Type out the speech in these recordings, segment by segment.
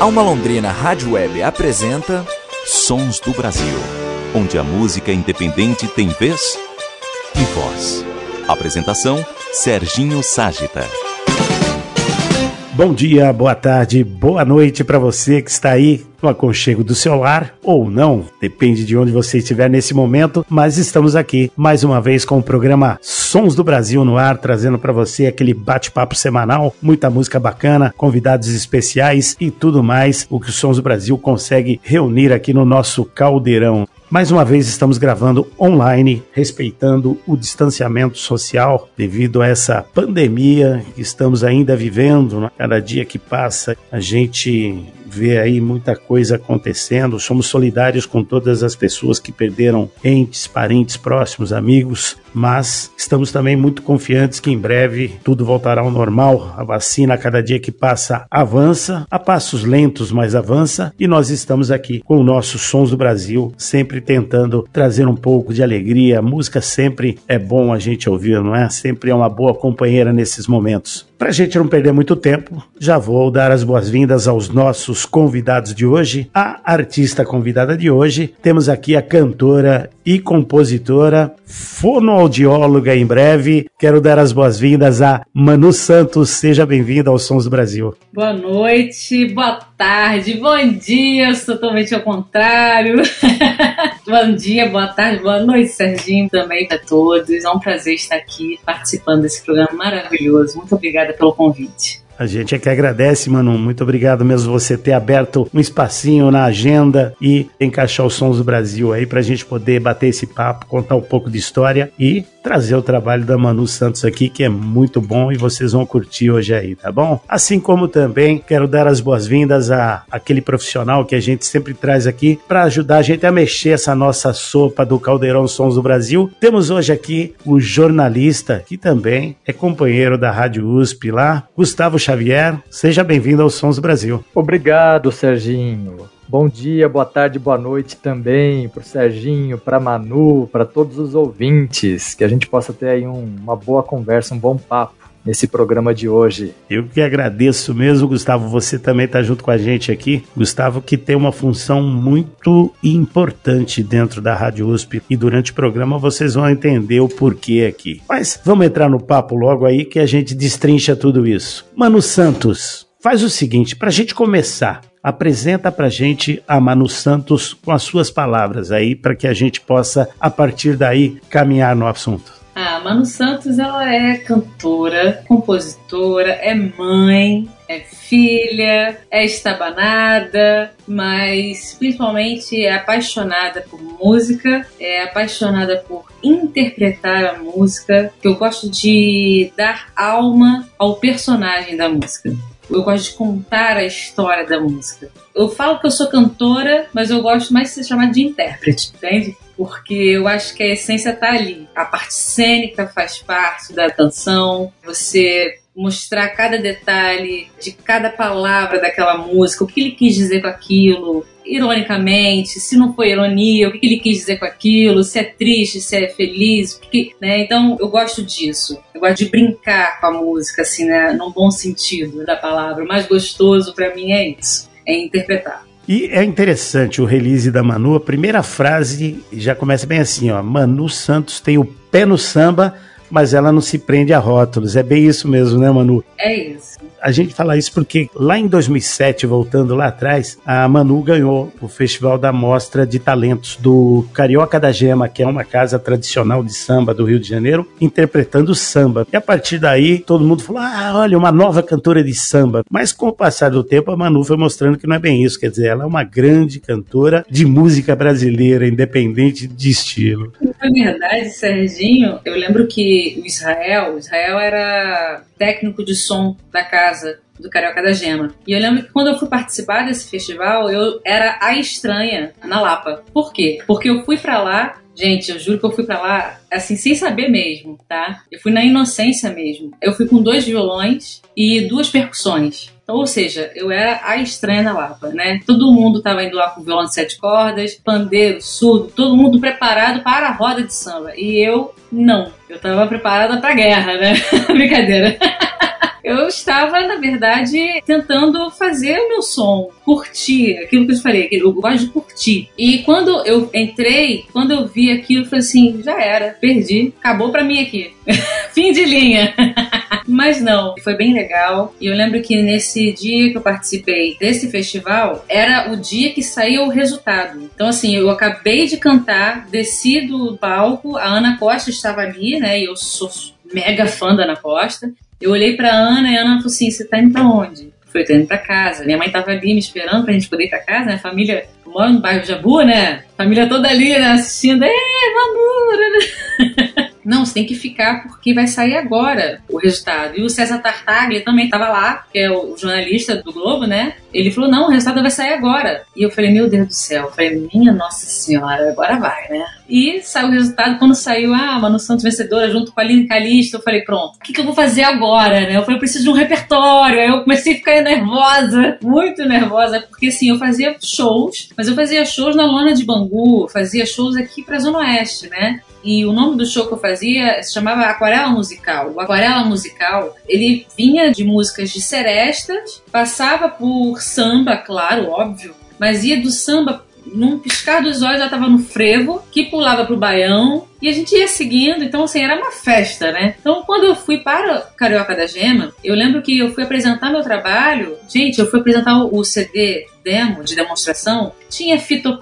Alma Londrina Rádio Web apresenta Sons do Brasil, onde a música independente tem vez e voz. Apresentação Serginho Ságita. Bom dia, boa tarde, boa noite para você que está aí no aconchego do seu lar ou não, depende de onde você estiver nesse momento, mas estamos aqui mais uma vez com o programa Sons do Brasil no ar, trazendo para você aquele bate-papo semanal, muita música bacana, convidados especiais e tudo mais, o que o Sons do Brasil consegue reunir aqui no nosso caldeirão. Mais uma vez estamos gravando online, respeitando o distanciamento social devido a essa pandemia que estamos ainda vivendo. Né? Cada dia que passa, a gente vê aí muita coisa acontecendo. Somos solidários com todas as pessoas que perderam entes, parentes próximos, amigos, mas estamos também muito confiantes que em breve tudo voltará ao normal. A vacina, a cada dia que passa, avança, a passos lentos, mas avança, e nós estamos aqui com os nossos Sons do Brasil, sempre tentando trazer um pouco de alegria. A música sempre é bom a gente ouvir, não é? Sempre é uma boa companheira nesses momentos. Para a gente não perder muito tempo, já vou dar as boas-vindas aos nossos convidados de hoje. A artista convidada de hoje, temos aqui a cantora e compositora, fonoaudióloga em breve. Quero dar as boas-vindas a Manu Santos. Seja bem-vinda aos Sons do Brasil. Boa noite, boa tarde, bom dia, totalmente ao contrário. bom dia, boa tarde, boa noite, Serginho, também para todos. É um prazer estar aqui participando desse programa maravilhoso. Muito obrigada pelo convite. A gente é que agradece, Manu. Muito obrigado mesmo você ter aberto um espacinho na agenda e encaixar os sons do Brasil aí para a gente poder bater esse papo, contar um pouco de história e trazer o trabalho da Manu Santos aqui, que é muito bom e vocês vão curtir hoje aí, tá bom? Assim como também quero dar as boas-vindas a aquele profissional que a gente sempre traz aqui para ajudar a gente a mexer essa nossa sopa do Caldeirão Sons do Brasil. Temos hoje aqui o jornalista, que também é companheiro da Rádio USP lá, Gustavo Xavier. Seja bem-vindo aos Sons do Brasil. Obrigado, Serginho. Bom dia, boa tarde, boa noite também para o Serginho, para Manu, para todos os ouvintes. Que a gente possa ter aí um, uma boa conversa, um bom papo nesse programa de hoje. Eu que agradeço mesmo, Gustavo. Você também está junto com a gente aqui. Gustavo, que tem uma função muito importante dentro da Rádio USP e durante o programa vocês vão entender o porquê aqui. Mas vamos entrar no papo logo aí que a gente destrincha tudo isso. Mano Santos, faz o seguinte, para a gente começar, apresenta para gente a Manu Santos com as suas palavras aí, para que a gente possa, a partir daí, caminhar no assunto. A Manu Santos, ela é cantora, compositora, é mãe, é filha, é estabanada, mas principalmente é apaixonada por música, é apaixonada por interpretar a música, que eu gosto de dar alma ao personagem da música. Eu gosto de contar a história da música. Eu falo que eu sou cantora, mas eu gosto mais de ser chamada de intérprete, entende? Porque eu acho que a essência tá ali. A parte cênica faz parte da canção. Você mostrar cada detalhe de cada palavra daquela música, o que ele quis dizer com aquilo, ironicamente, se não foi ironia, o que ele quis dizer com aquilo, se é triste, se é feliz, que, né? Então eu gosto disso. Eu gosto de brincar com a música, assim, né? Num bom sentido da palavra. O mais gostoso para mim é isso, é interpretar. E é interessante o release da Manu, a primeira frase já começa bem assim, ó, Manu Santos tem o pé no samba, mas ela não se prende a rótulos. É bem isso mesmo, né, Manu? É isso. A gente fala isso porque lá em 2007, voltando lá atrás, a Manu ganhou o Festival da Mostra de Talentos do Carioca da Gema, que é uma casa tradicional de samba do Rio de Janeiro, interpretando samba. E a partir daí, todo mundo falou: ah, olha, uma nova cantora de samba. Mas com o passar do tempo, a Manu foi mostrando que não é bem isso. Quer dizer, ela é uma grande cantora de música brasileira, independente de estilo. Na verdade, Serginho, eu lembro que o Israel, o Israel era técnico de som da casa do Carioca da Gema. E eu lembro que quando eu fui participar desse festival, eu era a estranha na Lapa. Por quê? Porque eu fui para lá Gente, eu juro que eu fui para lá assim, sem saber mesmo, tá? Eu fui na inocência mesmo. Eu fui com dois violões e duas percussões. Então, ou seja, eu era a estranha na Lapa, né? Todo mundo tava indo lá com violão de sete cordas, pandeiro, surdo, todo mundo preparado para a roda de samba. E eu, não. Eu tava preparada pra guerra, né? Brincadeira. Eu estava, na verdade, tentando fazer o meu som, curtir, aquilo que eu te falei, eu gosto de curtir. E quando eu entrei, quando eu vi aquilo, eu falei assim, já era, perdi, acabou pra mim aqui. Fim de linha. Mas não, foi bem legal. E eu lembro que nesse dia que eu participei desse festival, era o dia que saiu o resultado. Então, assim, eu acabei de cantar, desci do palco, a Ana Costa estava ali, né? E eu sou mega fã da Ana Costa. Eu olhei pra Ana e a Ana falou assim: Você tá indo pra onde? Foi, tô indo pra casa. Minha mãe tava ali me esperando pra gente poder ir pra casa, né? Família, eu moro no bairro Jabu, né? Família toda ali, né? Assistindo, é, né? Não, você tem que ficar porque vai sair agora o resultado. E o César Tartaglia também estava lá, que é o jornalista do Globo, né? Ele falou: não, o resultado vai sair agora. E eu falei: meu Deus do céu. Eu falei: minha Nossa Senhora, agora vai, né? E saiu o resultado. Quando saiu a ah, Manu Santos vencedora junto com a Aline Calista, eu falei: pronto, o que, que eu vou fazer agora, né? Eu falei: eu preciso de um repertório. Aí eu comecei a ficar nervosa, muito nervosa, porque assim, eu fazia shows, mas eu fazia shows na lona de Bangu, fazia shows aqui pra Zona Oeste, né? E o nome do show que eu fazia se chamava Aquarela Musical. O Aquarela Musical, ele vinha de músicas de serestas, passava por samba, claro, óbvio, mas ia do samba num piscar dos olhos já estava no frevo, que pulava pro baião, e a gente ia seguindo, então assim, era uma festa, né? Então quando eu fui para Carioca da Gema, eu lembro que eu fui apresentar meu trabalho, gente, eu fui apresentar o CD demo de demonstração, tinha Fito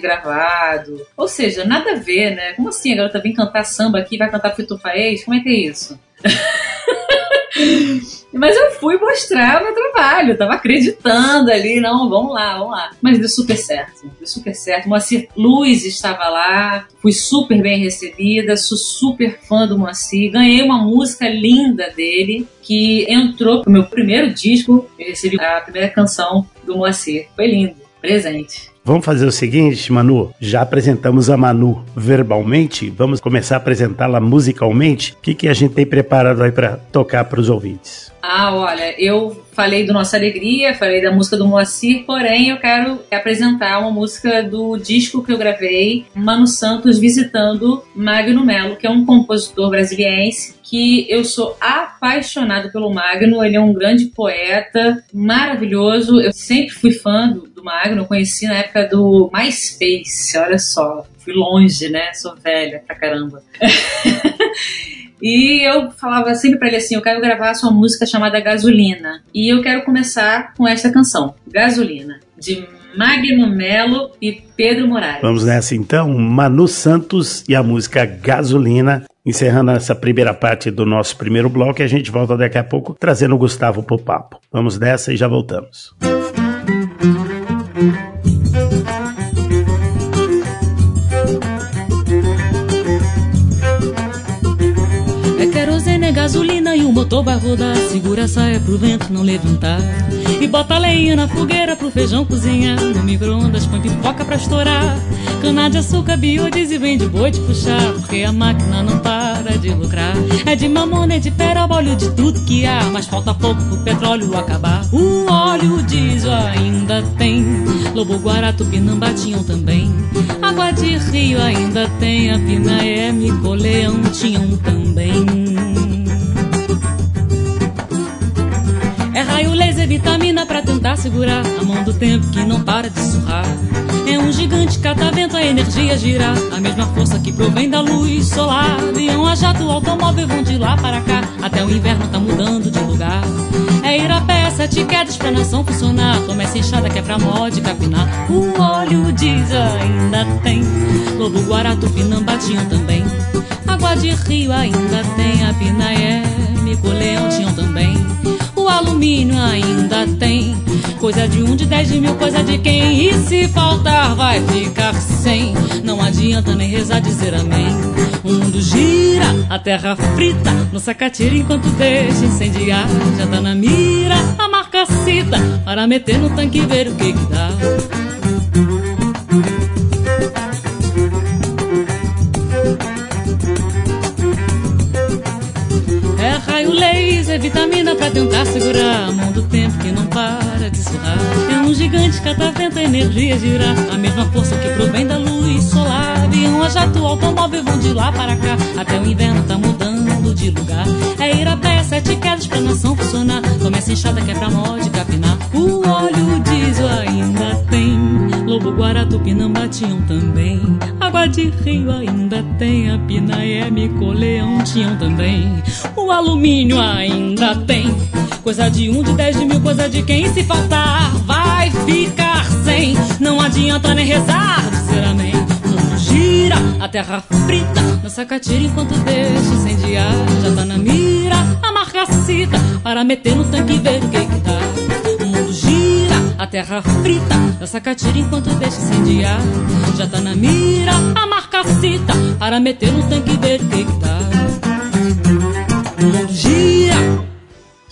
gravado, ou seja, nada a ver, né? Como assim a garota vem cantar samba aqui vai cantar Fito? Como é que é isso? Mas eu fui mostrar o meu trabalho, eu tava acreditando ali, não, vamos lá, vamos lá. Mas deu super certo, deu super certo. Moacir Luz estava lá, fui super bem recebida, sou super fã do Moacir, ganhei uma música linda dele, que entrou pro meu primeiro disco, eu recebi a primeira canção do Moacir. Foi lindo, presente. Vamos fazer o seguinte, Manu. Já apresentamos a Manu verbalmente, vamos começar a apresentá-la musicalmente. O que, que a gente tem preparado aí para tocar para os ouvintes? Ah, olha, eu falei do Nossa Alegria, falei da música do Moacir, porém eu quero apresentar uma música do disco que eu gravei, Mano Santos visitando Magno Melo, que é um compositor brasiliense que eu sou apaixonado pelo Magno, ele é um grande poeta, maravilhoso. Eu sempre fui fã do, do Magno, conheci na época do MySpace, olha só, fui longe, né? Sou velha pra caramba. E eu falava sempre para ele assim: eu quero gravar sua música chamada Gasolina. E eu quero começar com esta canção, Gasolina, de Magno Melo e Pedro Moraes. Vamos nessa então, Manu Santos e a música Gasolina. Encerrando essa primeira parte do nosso primeiro bloco, a gente volta daqui a pouco trazendo o Gustavo pro papo. Vamos nessa e já voltamos. Música e vai rodar. Segura a saia pro vento não levantar. E bota lenha na fogueira pro feijão cozinhar. No micro-ondas põe pipoca pra estourar. Cana de açúcar, biodiesel vem de boi de puxar. Porque a máquina não para de lucrar. É de mamona, é de peroba, óleo de tudo que há. Mas falta pouco pro petróleo acabar. O óleo diesel ainda tem. Lobo Guará, Tupinambá tinham também. Água de rio ainda tem. A Pinaé, Micoleão tinham também. Raio laser, vitamina pra tentar segurar a mão do tempo que não para de surrar. É um gigante catavento, a energia girar. A mesma força que provém da luz solar. Avião a jato, automóvel vão de lá para cá. Até o inverno tá mudando de lugar. É ir a pé, sete quedas pra nação funcionar. Toma essa enxada que é pra mod capinar. O óleo diz ainda tem. Lobo Guará, Tupinambá também. Água de rio ainda tem. A Pinaé, Mico Leão tinham também alumínio ainda tem. Coisa de um, de dez, de mil, coisa de quem? E se faltar, vai ficar sem. Não adianta nem rezar dizer amém. O mundo gira, a terra frita. No sacatira enquanto deixa incendiar. Já tá na mira, a marca cita. Para meter no tanque e ver o que que dá. Vitamina pra tentar segurar a mão do tempo que não para de surrar. É um gigante catavento, a energia girar, a mesma força que provém da luz solar. Avião a jato, automóvel vão de lá para cá. Até o inverno tá mudando de lugar. É ir a pé, sete quedas pra nação funcionar. Tome essa enxada que é pra mod capinar. O óleo diesel ainda tem. Lobo, Guará, Tupinambá tinham também. Água de rio ainda tem. A Pinaé, Micoleão tinham também. O alumínio ainda tem. Coisa de um, de dez, de mil, coisa de quem se faltar vai ficar sem. Não adianta nem rezar, dizer amém. O mundo gira, a terra frita, nossa catira enquanto deixa incendiar. Já tá na mira, a marca cita, para meter no tanque e ver o que que dá. O mundo gira, a terra frita, nossa catira enquanto deixa incendiar. Já tá na mira, a marca cita, para meter no tanque e ver o que que dá. O mundo gira.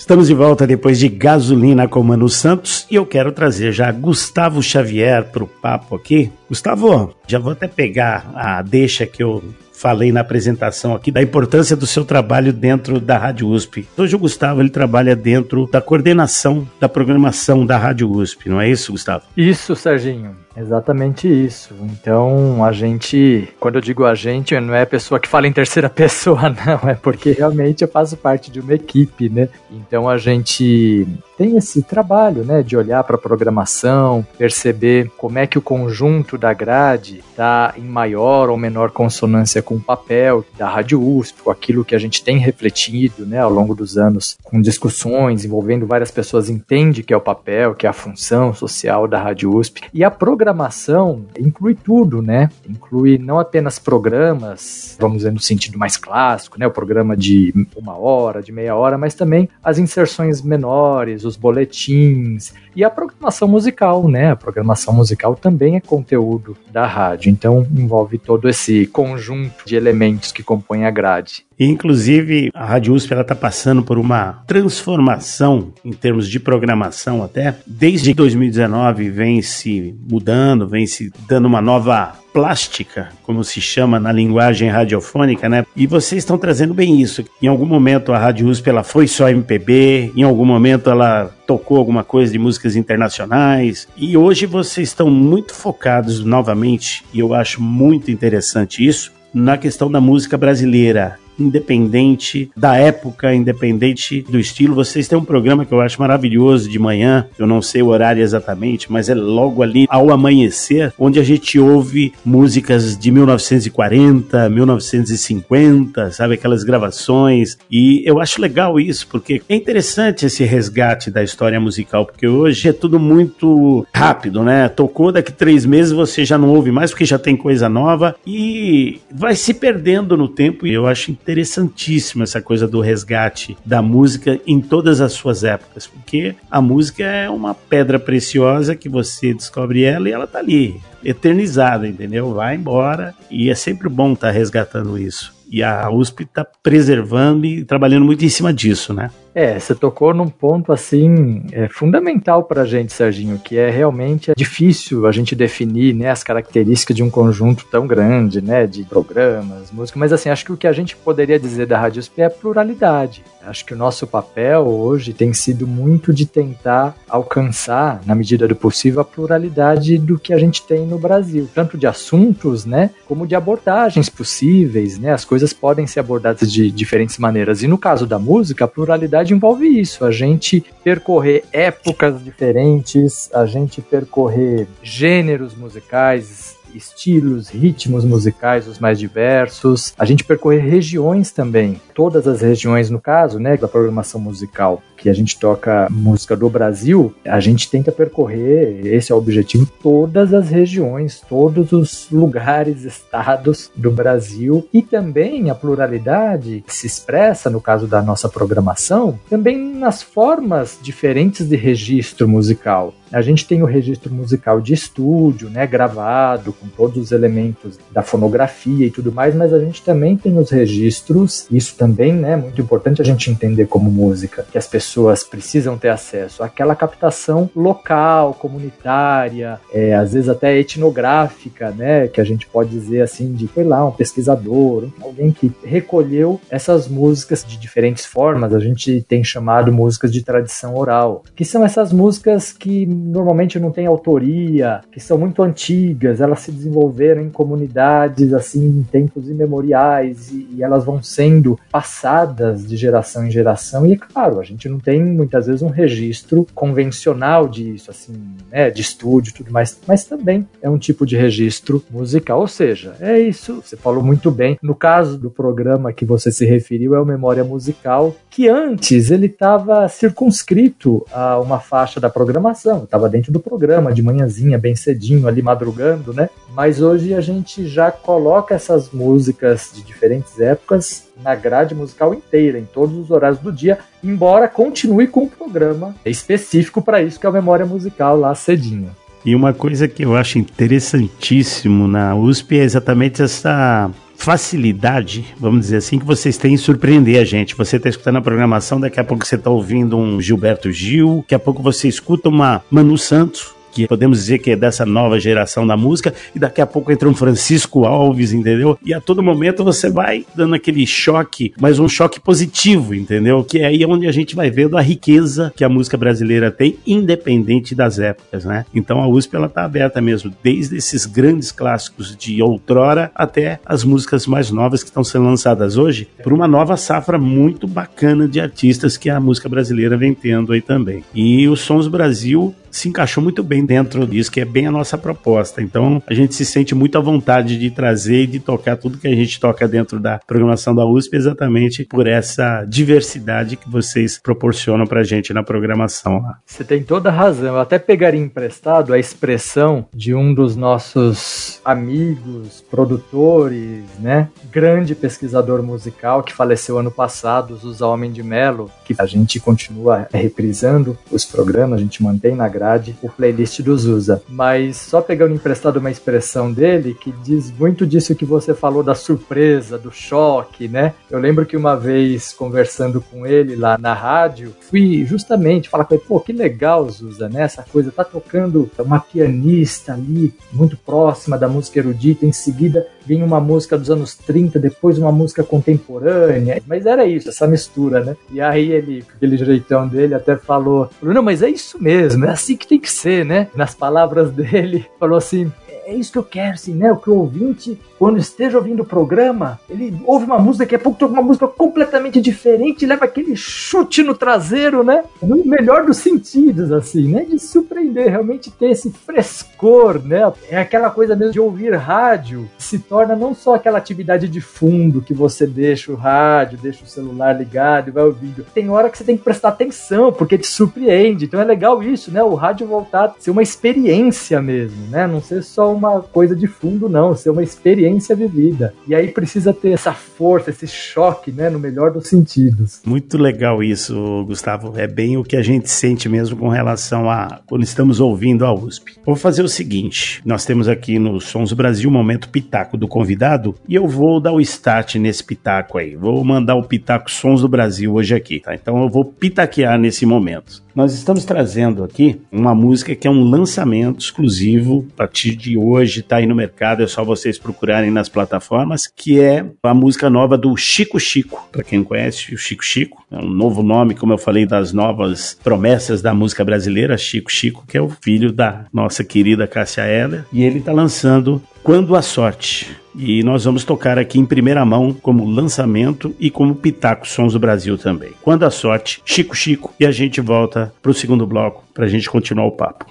Estamos de volta depois de Gasolina com Mano Santos e eu quero trazer já Gustavo Xavier para o papo aqui. Gustavo, já vou até pegar a deixa que eu falei na apresentação aqui da importância do seu trabalho dentro da Rádio USP. Hoje o Gustavo ele trabalha dentro da coordenação da programação da Rádio USP, não é isso, Gustavo? Isso, Serginho. Exatamente isso. Então, a gente, quando eu digo a gente, não é a pessoa que fala em terceira pessoa, não, é porque realmente eu faço parte de uma equipe, né? Então, a gente tem esse trabalho, né, de olhar para a programação, perceber como é que o conjunto da grade está em maior ou menor consonância com o papel da Rádio USP, com aquilo que a gente tem refletido, né, ao longo dos anos, com discussões envolvendo várias pessoas, entende que é o papel, que é a função social da Rádio USP. E a programação inclui tudo, né? Inclui não apenas programas, vamos dizer no sentido mais clássico, né, o programa de uma hora, de meia hora, mas também as inserções menores, os boletins e a programação musical, né? A programação musical também é conteúdo da rádio, então envolve todo esse conjunto de elementos que compõem a grade. Inclusive, a Rádio USP está passando por uma transformação em termos de programação até. Desde 2019 vem se mudando, vem se dando uma nova plástica, como se chama na linguagem radiofônica, né? E vocês estão trazendo bem isso. Em algum momento a Rádio USP ela foi só MPB, em algum momento ela tocou alguma coisa de músicas internacionais, e hoje vocês estão muito focados novamente, e eu acho muito interessante isso, na questão da música brasileira independente da época, independente do estilo. Vocês têm um programa que eu acho maravilhoso de manhã, eu não sei o horário exatamente, mas é logo ali ao amanhecer, onde a gente ouve músicas de 1940, 1950, sabe? Aquelas gravações. E eu acho legal isso, porque é interessante esse resgate da história musical, porque hoje é tudo muito rápido, né? Tocou daqui três meses, você já não ouve mais, porque já tem coisa nova e vai se perdendo no tempo. E eu acho interessantíssimo essa coisa do resgate da música em todas as suas épocas, porque a música é uma pedra preciosa que você descobre ela e ela tá ali, eternizada, entendeu? Vai embora e é sempre bom estar tá resgatando isso. E a USP está preservando e trabalhando muito em cima disso, né? É, você tocou num ponto assim é, fundamental para a gente, Serginho, que é realmente é difícil a gente definir né, as características de um conjunto tão grande, né, de programas, música. Mas assim, acho que o que a gente poderia dizer da Rádio USP é pluralidade. Acho que o nosso papel hoje tem sido muito de tentar alcançar, na medida do possível, a pluralidade do que a gente tem no Brasil, tanto de assuntos, né, como de abordagens possíveis, né? As coisas podem ser abordadas de diferentes maneiras. E no caso da música, a pluralidade envolve isso, a gente percorrer épocas diferentes, a gente percorrer gêneros musicais, estilos, ritmos musicais os mais diversos. A gente percorrer regiões também, todas as regiões no caso, né, da programação musical que a gente toca música do Brasil, a gente tenta percorrer, esse é o objetivo, todas as regiões, todos os lugares, estados do Brasil e também a pluralidade se expressa no caso da nossa programação, também nas formas diferentes de registro musical. A gente tem o registro musical de estúdio, né, gravado, com todos os elementos da fonografia e tudo mais, mas a gente também tem os registros, isso também né, é muito importante a gente entender como música, que as pessoas precisam ter acesso àquela captação local, comunitária, é, às vezes até etnográfica, né, que a gente pode dizer assim, de, foi lá, um pesquisador, alguém que recolheu essas músicas de diferentes formas, a gente tem chamado músicas de tradição oral, que são essas músicas que normalmente não têm autoria, que são muito antigas, elas se desenvolveram em comunidades assim em tempos imemoriais e, e elas vão sendo passadas de geração em geração. E é claro, a gente não tem muitas vezes um registro convencional disso, assim, né, de estúdio e tudo mais, mas também é um tipo de registro musical. Ou seja, é isso, você falou muito bem. No caso do programa que você se referiu, é o Memória Musical, que antes ele estava circunscrito a uma faixa da programação, estava dentro do programa, de manhãzinha, bem cedinho, ali madrugando, né? Mas hoje a gente já coloca essas músicas de diferentes épocas na grade musical inteira, em todos os horários do dia, embora continue com o programa específico para isso, que é a memória musical lá cedinho. E uma coisa que eu acho interessantíssimo na USP é exatamente essa facilidade, vamos dizer assim, que vocês têm em surpreender a gente. Você está escutando a programação, daqui a pouco você está ouvindo um Gilberto Gil, daqui a pouco você escuta uma Manu Santos, que podemos dizer que é dessa nova geração da música, e daqui a pouco entra um Francisco Alves, entendeu? E a todo momento você vai dando aquele choque, mas um choque positivo, entendeu? Que é aí onde a gente vai vendo a riqueza que a música brasileira tem, independente das épocas, né? Então a USP ela tá aberta mesmo, desde esses grandes clássicos de outrora até as músicas mais novas que estão sendo lançadas hoje, por uma nova safra muito bacana de artistas que a música brasileira vem tendo aí também. E o Sons Brasil se encaixou muito bem dentro disso, que é bem a nossa proposta. Então, a gente se sente muito à vontade de trazer e de tocar tudo que a gente toca dentro da programação da USP, exatamente por essa diversidade que vocês proporcionam pra gente na programação lá. Você tem toda a razão. Eu até pegaria emprestado a expressão de um dos nossos amigos, produtores, né? Grande pesquisador musical que faleceu ano passado, Zusa Homem de Melo, que a gente continua reprisando os programas, a gente mantém na grade o playlist do Zusa. Mas só pegando emprestado uma expressão dele que diz muito disso que você falou da surpresa, do choque, né? Eu lembro que uma vez conversando com ele lá na rádio, fui justamente falar com ele, pô, que legal, Zusa, né? Essa coisa, tá tocando uma pianista ali, muito próxima da música erudita, em seguida vinha uma música dos anos 30, depois uma música contemporânea, mas era isso, essa mistura, né? E aí ele, aquele jeitão dele, até falou, não, mas é isso mesmo, é assim que tem que ser, né? Nas palavras dele, falou assim, é isso que eu quero, assim, né? O que o ouvinte, quando esteja ouvindo o programa, ele ouve uma música, daqui a pouco toca uma música completamente diferente, leva aquele chute no traseiro, né? No melhor dos sentidos, assim, né? De surpreender, realmente ter esse frescor, né? É aquela coisa mesmo de ouvir rádio, se torna não só aquela atividade de fundo que você deixa o rádio, deixa o celular ligado e vai ouvindo. Tem hora que você tem que prestar atenção, porque te surpreende. Então é legal isso, né? O rádio voltar a ser uma experiência mesmo, né? Não ser só uma coisa de fundo, não, ser uma experiência vivida. E aí precisa ter essa força, esse choque, né, no melhor dos sentidos. Muito legal isso, Gustavo. É bem o que a gente sente mesmo com relação a quando estamos ouvindo a USP. Vou fazer o seguinte: nós temos aqui no Sons Brasil o momento pitaco do convidado e eu vou dar o start nesse pitaco aí. Vou mandar o pitaco Sons do Brasil hoje aqui, tá? Então eu vou pitaquear nesse momento. Nós estamos trazendo aqui uma música que é um lançamento exclusivo a partir de hoje, está aí no mercado, é só vocês procurarem nas plataformas, que é a música nova do Chico Chico. Para quem conhece o Chico Chico, é um novo nome, como eu falei, das novas promessas da música brasileira, Chico Chico, que é o filho da nossa querida Cássia Eller, e ele está lançando Quando a Sorte. E nós vamos tocar aqui em primeira mão como lançamento e como Pitaco Sons do Brasil também. Quando a sorte, Chico Chico, e a gente volta pro segundo bloco pra gente continuar o papo.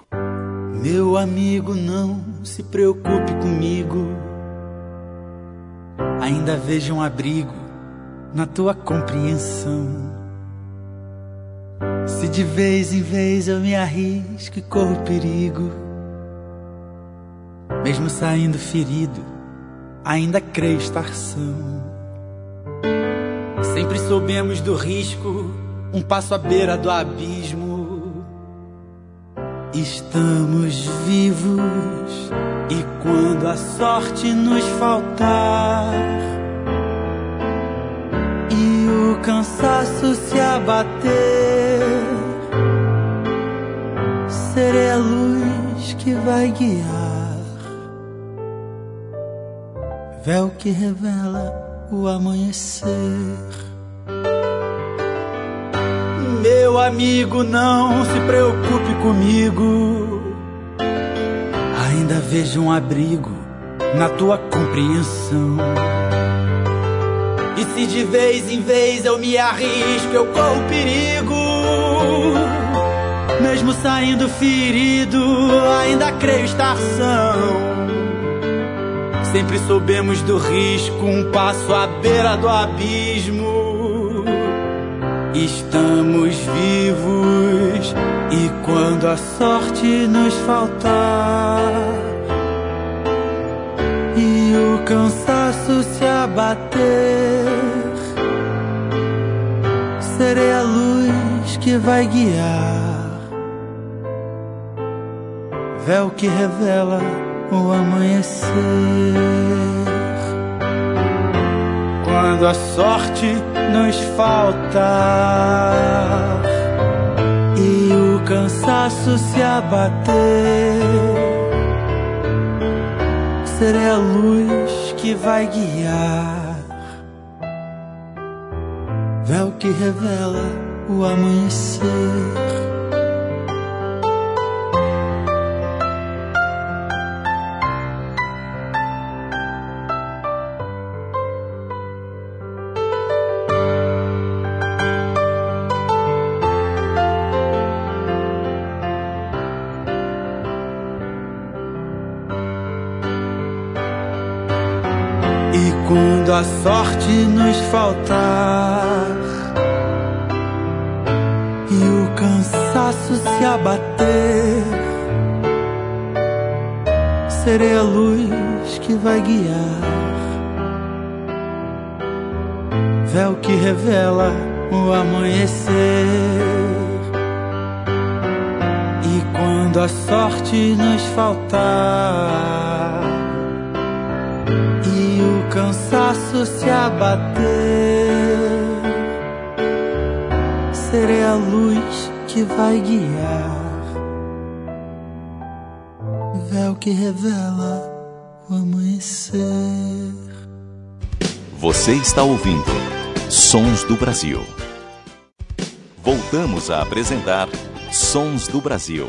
Meu amigo, não se preocupe comigo. Ainda vejo um abrigo na tua compreensão. Se de vez em vez eu me arrisco e corro perigo, mesmo saindo ferido ainda creio estar são. Sempre soubemos do risco, um passo à beira do abismo. Estamos vivos e quando a sorte nos faltar e o cansaço se abater, serei a luz que vai guiar véu que revela o amanhecer. Meu amigo, não se preocupe comigo. Ainda vejo um abrigo na tua compreensão. E se de vez em vez eu me arrisco, eu corro perigo. Mesmo saindo ferido, ainda creio estar são. Sempre soubemos do risco, um passo à beira do abismo. Estamos vivos e quando a sorte nos faltar e o cansaço se abater, serei a luz que vai guiar, véu que revela o amanhecer. Quando a sorte nos faltar e o cansaço se abater, serei a luz que vai guiar, véu que revela o amanhecer. Nos faltar. E o cansaço se abater, serei a luz que vai guiar, véu que revela o amanhecer. E quando a sorte nos faltar. Cansaço se abater, serei a luz que vai guiar, véu que revela o amanhecer. Você está ouvindo Sons do Brasil. Voltamos a apresentar Sons do Brasil.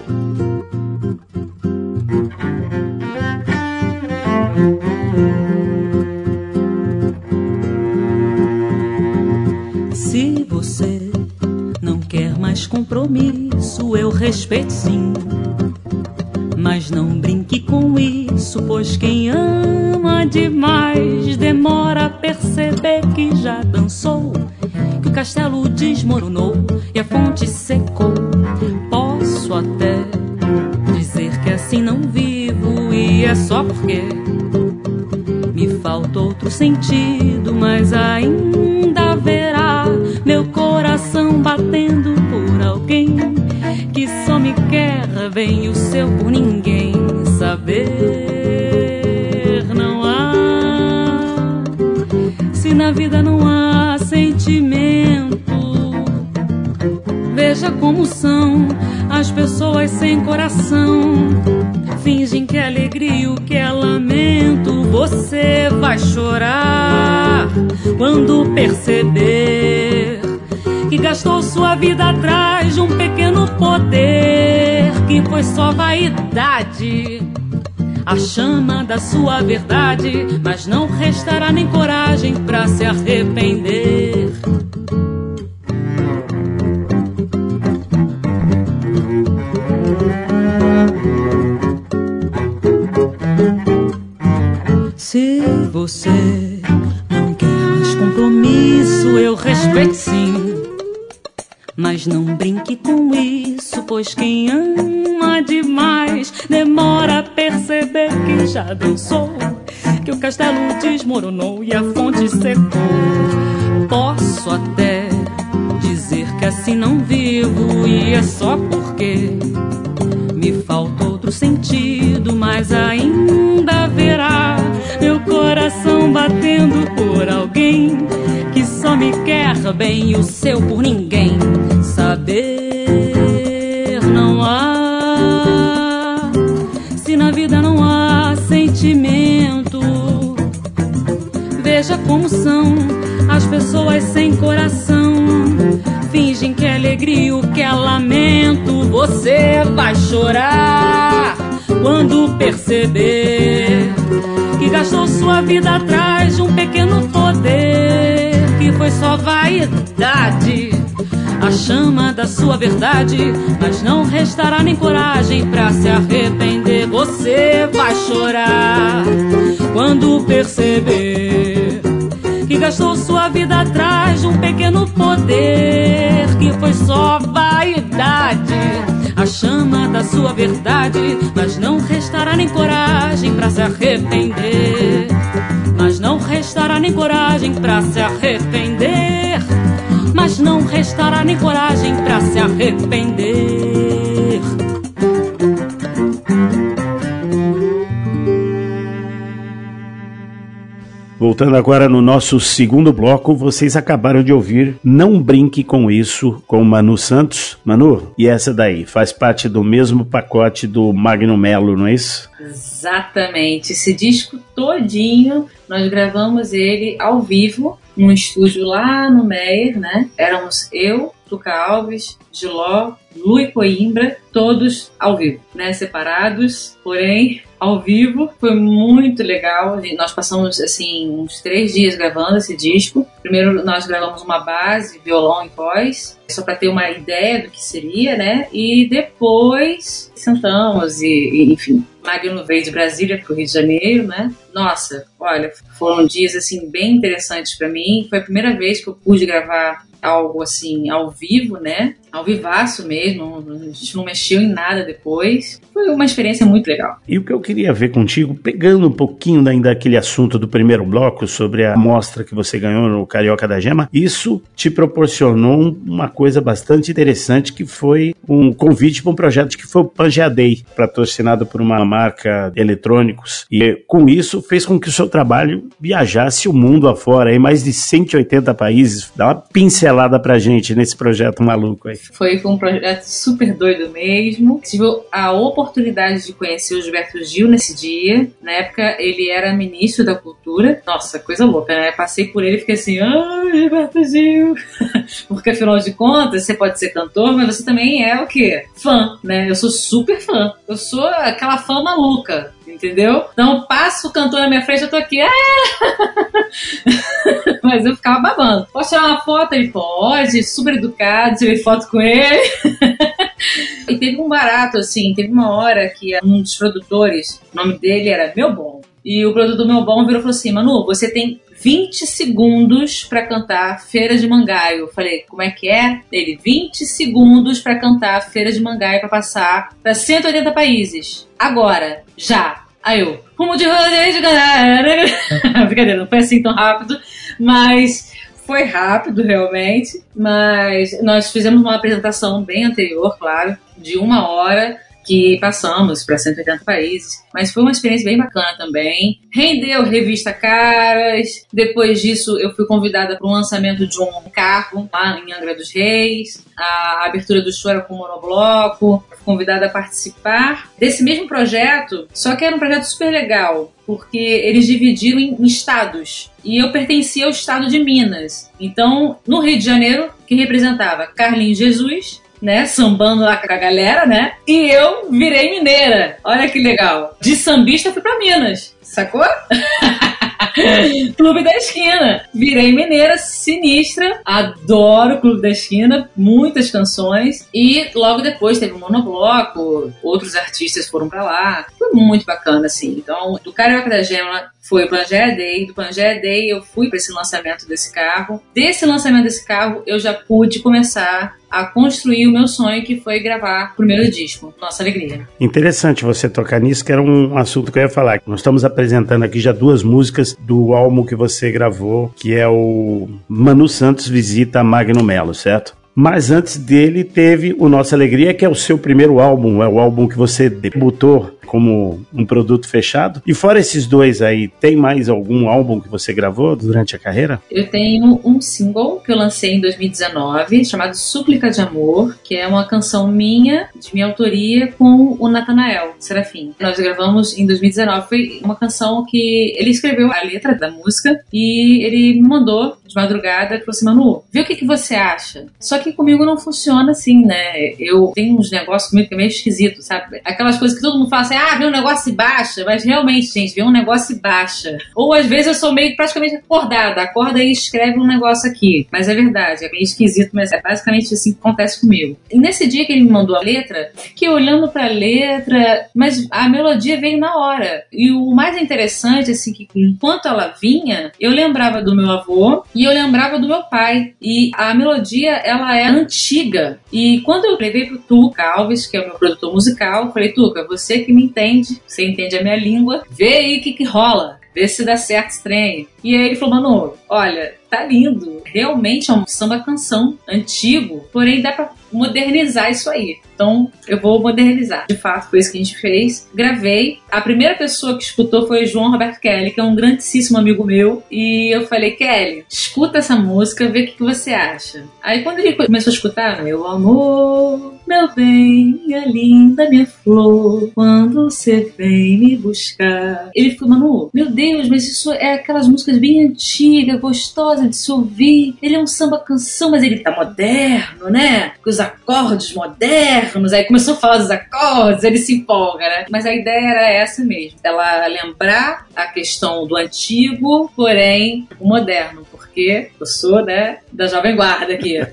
Coração fingem que é alegria o que é lamento você vai chorar quando perceber que gastou sua vida atrás de um pequeno poder que foi só vaidade. A chama da sua verdade, mas não restará nem coragem para se arrepender. Mas não brinque com isso, pois quem ama demais demora a perceber que já dançou, que o castelo desmoronou e a fonte secou. Posso até dizer que assim não vivo, e é só porque me falta outro sentido, mas ainda haverá meu coração batendo por alguém só me quer bem, o seu por ninguém saber não há. Se na vida não há sentimento, veja como são as pessoas sem coração. fingem que é alegria, o que é lamento, você vai chorar quando perceber que gastou sua vida atrás de um pequeno poder que foi só vaidade. A chama da sua verdade, mas não restará nem coragem para se arrepender. Você vai chorar quando perceber que gastou sua vida atrás de um pequeno poder que foi só vaidade. A chama da sua verdade, mas não restará nem coragem para se arrepender. Mas não restará nem coragem para se arrepender. Mas não restará nem coragem para se arrepender. Voltando agora no nosso segundo bloco, vocês acabaram de ouvir Não Brinque com Isso com Manu Santos. Manu, e essa daí? Faz parte do mesmo pacote do Magno Melo, não é isso? Exatamente. Esse disco todinho, nós gravamos ele ao vivo, num estúdio lá no Meyer, né? Éramos eu, Tuca Alves, Giló, Lu e Coimbra, todos ao vivo, né? Separados, porém ao vivo. Foi muito legal. Nós passamos assim uns três dias gravando esse disco. Primeiro nós gravamos uma base, violão e voz, só para ter uma ideia do que seria, né? E depois sentamos e, e enfim. Magno veio de Brasília para o Rio de Janeiro, né? Nossa, olha, foram dias assim bem interessantes para mim. Foi a primeira vez que eu pude gravar algo assim ao vivo, né? Ao vivaço mesmo, a gente não mexeu em nada depois. Foi uma experiência muito legal. E o que eu queria ver contigo, pegando um pouquinho ainda daquele assunto do primeiro bloco sobre a amostra que você ganhou no Carioca da Gema, isso te proporcionou uma coisa bastante interessante que foi um convite para um projeto que foi o Pangea Day, patrocinado por uma marca de eletrônicos. E com isso fez com que o seu trabalho viajasse o mundo afora, em mais de 180 países. Dá uma pincelada pra gente nesse projeto maluco aí. Foi, foi um projeto super doido mesmo. Tive a oportunidade de conhecer o Gilberto Gil nesse dia. Na época, ele era ministro da Cultura. Nossa, coisa louca, né? Passei por ele e fiquei assim, ah, Gilberto Gil. Porque afinal de contas, você pode ser cantor, mas você também é o quê? Fã, né? Eu sou super fã. Eu sou aquela fã maluca entendeu? Então passo o cantor na minha frente, eu tô aqui, ah! mas eu ficava babando. Posso tirar uma foto? Ele pode, super educado, tirei foto com ele. e teve um barato, assim, teve uma hora que um dos produtores, o nome dele era Meu Bom. E o produtor Meu Bom virou e falou assim: Manu, você tem 20 segundos para cantar Feira de Mangaio. Eu falei, como é que é? Ele, 20 segundos para cantar Feira de Mangaio para passar para 180 países. Agora, já. Aí eu, rumo de rodeio de galera. Brincadeira, não foi assim tão rápido, mas foi rápido realmente. Mas nós fizemos uma apresentação bem anterior, claro, de uma hora que passamos para 180 países, mas foi uma experiência bem bacana também. Rendeu revista Caras, depois disso eu fui convidada para o lançamento de um carro lá em Angra dos Reis, a abertura do show era com monobloco, fui convidada a participar desse mesmo projeto, só que era um projeto super legal, porque eles dividiram em, estados. E eu pertencia ao estado de Minas. Então, no Rio de Janeiro, que representava Carlinhos Jesus, né, sambando lá com a galera, né? E eu virei mineira. Olha que legal. De sambista fui pra Minas, sacou? Clube da Esquina. Virei mineira sinistra. Adoro o Clube da Esquina. Muitas canções. E logo depois teve um monobloco. Outros artistas foram pra lá. Foi muito bacana, assim. Então, do Carioca da Gema foi o Pangea Day. Do Pangea Day eu fui para esse lançamento desse carro. Desse lançamento desse carro eu já pude começar a construir o meu sonho que foi gravar o primeiro disco, Nossa Alegria. Interessante você tocar nisso, que era um assunto que eu ia falar. Nós estamos apresentando aqui já duas músicas do álbum que você gravou, que é o Manu Santos Visita Magno Melo, certo? Mas antes dele teve o Nossa Alegria, que é o seu primeiro álbum, é o álbum que você debutou como um produto fechado. E fora esses dois aí, tem mais algum álbum que você gravou durante a carreira? Eu tenho um single que eu lancei em 2019, chamado Súplica de Amor, que é uma canção minha, de minha autoria, com o Natanael Serafim. Nós gravamos em 2019. Foi uma canção que ele escreveu a letra da música e ele me mandou de madrugada e falou assim: Manu, vê o que, que você acha. Só que comigo não funciona assim, né? Eu tenho uns negócios comigo que é meio esquisito, sabe? Aquelas coisas que todo mundo fala assim: ah, vê um negócio e baixa. Mas realmente, gente, vê um negócio e baixa. Ou às vezes eu sou meio praticamente acordada. Acorda e escreve um negócio aqui. Mas é verdade, é meio esquisito, mas é basicamente assim que acontece comigo. E nesse dia que ele me mandou a letra, fiquei olhando pra letra, mas a melodia veio na hora. E o mais interessante, assim, que enquanto ela vinha, eu lembrava do meu avô e eu lembrava do meu pai. E a melodia, ela é antiga. E quando eu levei pro Tuca Alves, que é o meu produtor musical, falei, Tuca, você que me entende, você entende a minha língua, vê aí o que, que rola. Vê se dá certo esse trem. E aí ele falou, mano, olha, tá lindo. Realmente é um samba canção antigo, porém dá pra modernizar isso aí. Então eu vou modernizar. De fato, foi isso que a gente fez. Gravei. A primeira pessoa que escutou foi o João Roberto Kelly, que é um grandíssimo amigo meu. E eu falei, Kelly, escuta essa música, vê o que, que você acha. Aí quando ele começou a escutar, meu amor, meu bem, minha linda, minha flor, quando você vem me buscar. Ele ficou, Manu, meu Deus, mas isso é aquelas músicas bem antigas, gostosas de se ouvir. Ele é um samba canção, mas ele tá moderno, né? Os acordes modernos. Aí começou a falar dos acordes, ele se empolga, né? Mas a ideia era essa mesmo. Ela lembrar a questão do antigo, porém o moderno. Porque eu sou, né, da Jovem Guarda aqui.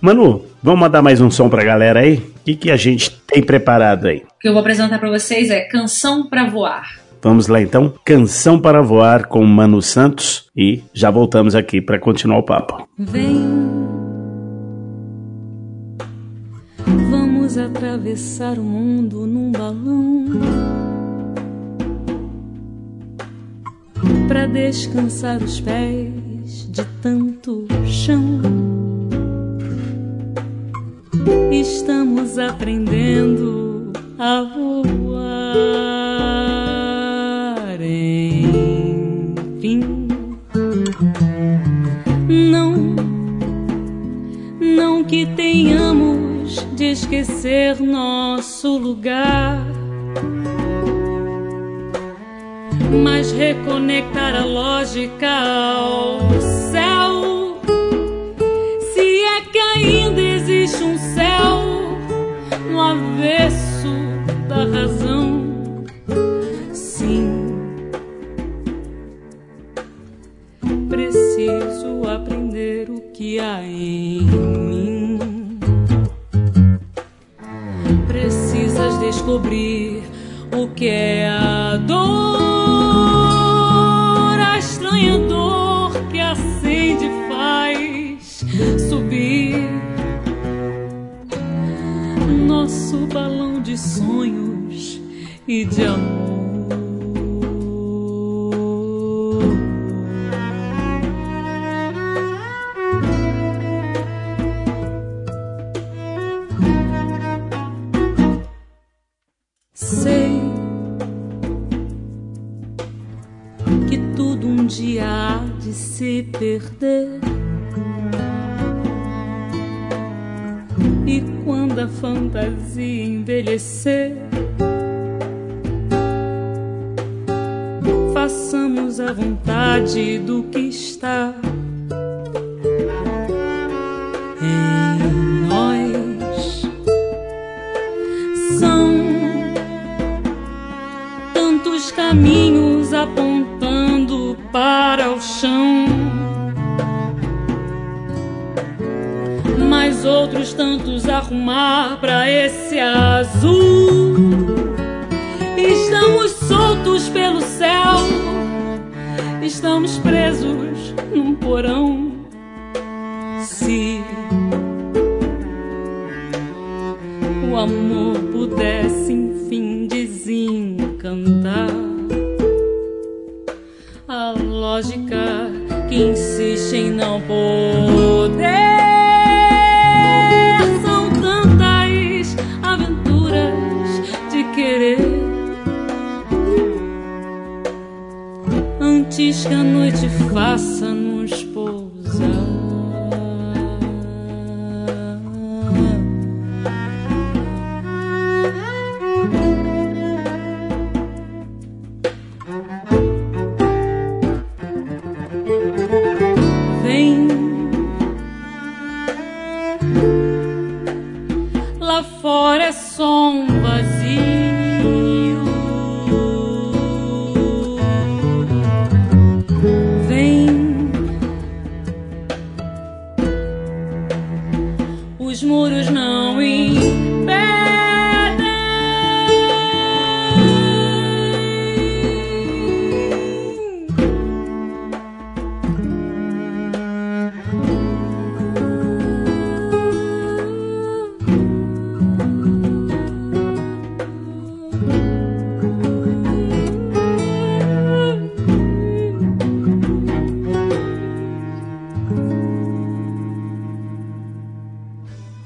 Manu, vamos mandar mais um som pra galera aí? O que, que a gente tem preparado aí? O que eu vou apresentar para vocês é Canção para Voar. Vamos lá então, Canção para Voar com Manu Santos e já voltamos aqui para continuar o papo. Vem, vamos atravessar o mundo num balão para descansar os pés de tanto chão. Estamos aprendendo a voar, enfim. Não, não que tenhamos de esquecer nosso lugar, mas reconectar a lógica ao céu. Se é que ainda existe um céu no avesso da razão. Sim, preciso aprender o que há em descobrir o que é a dor, a estranha dor que acende faz subir nosso balão de sonhos e de amor.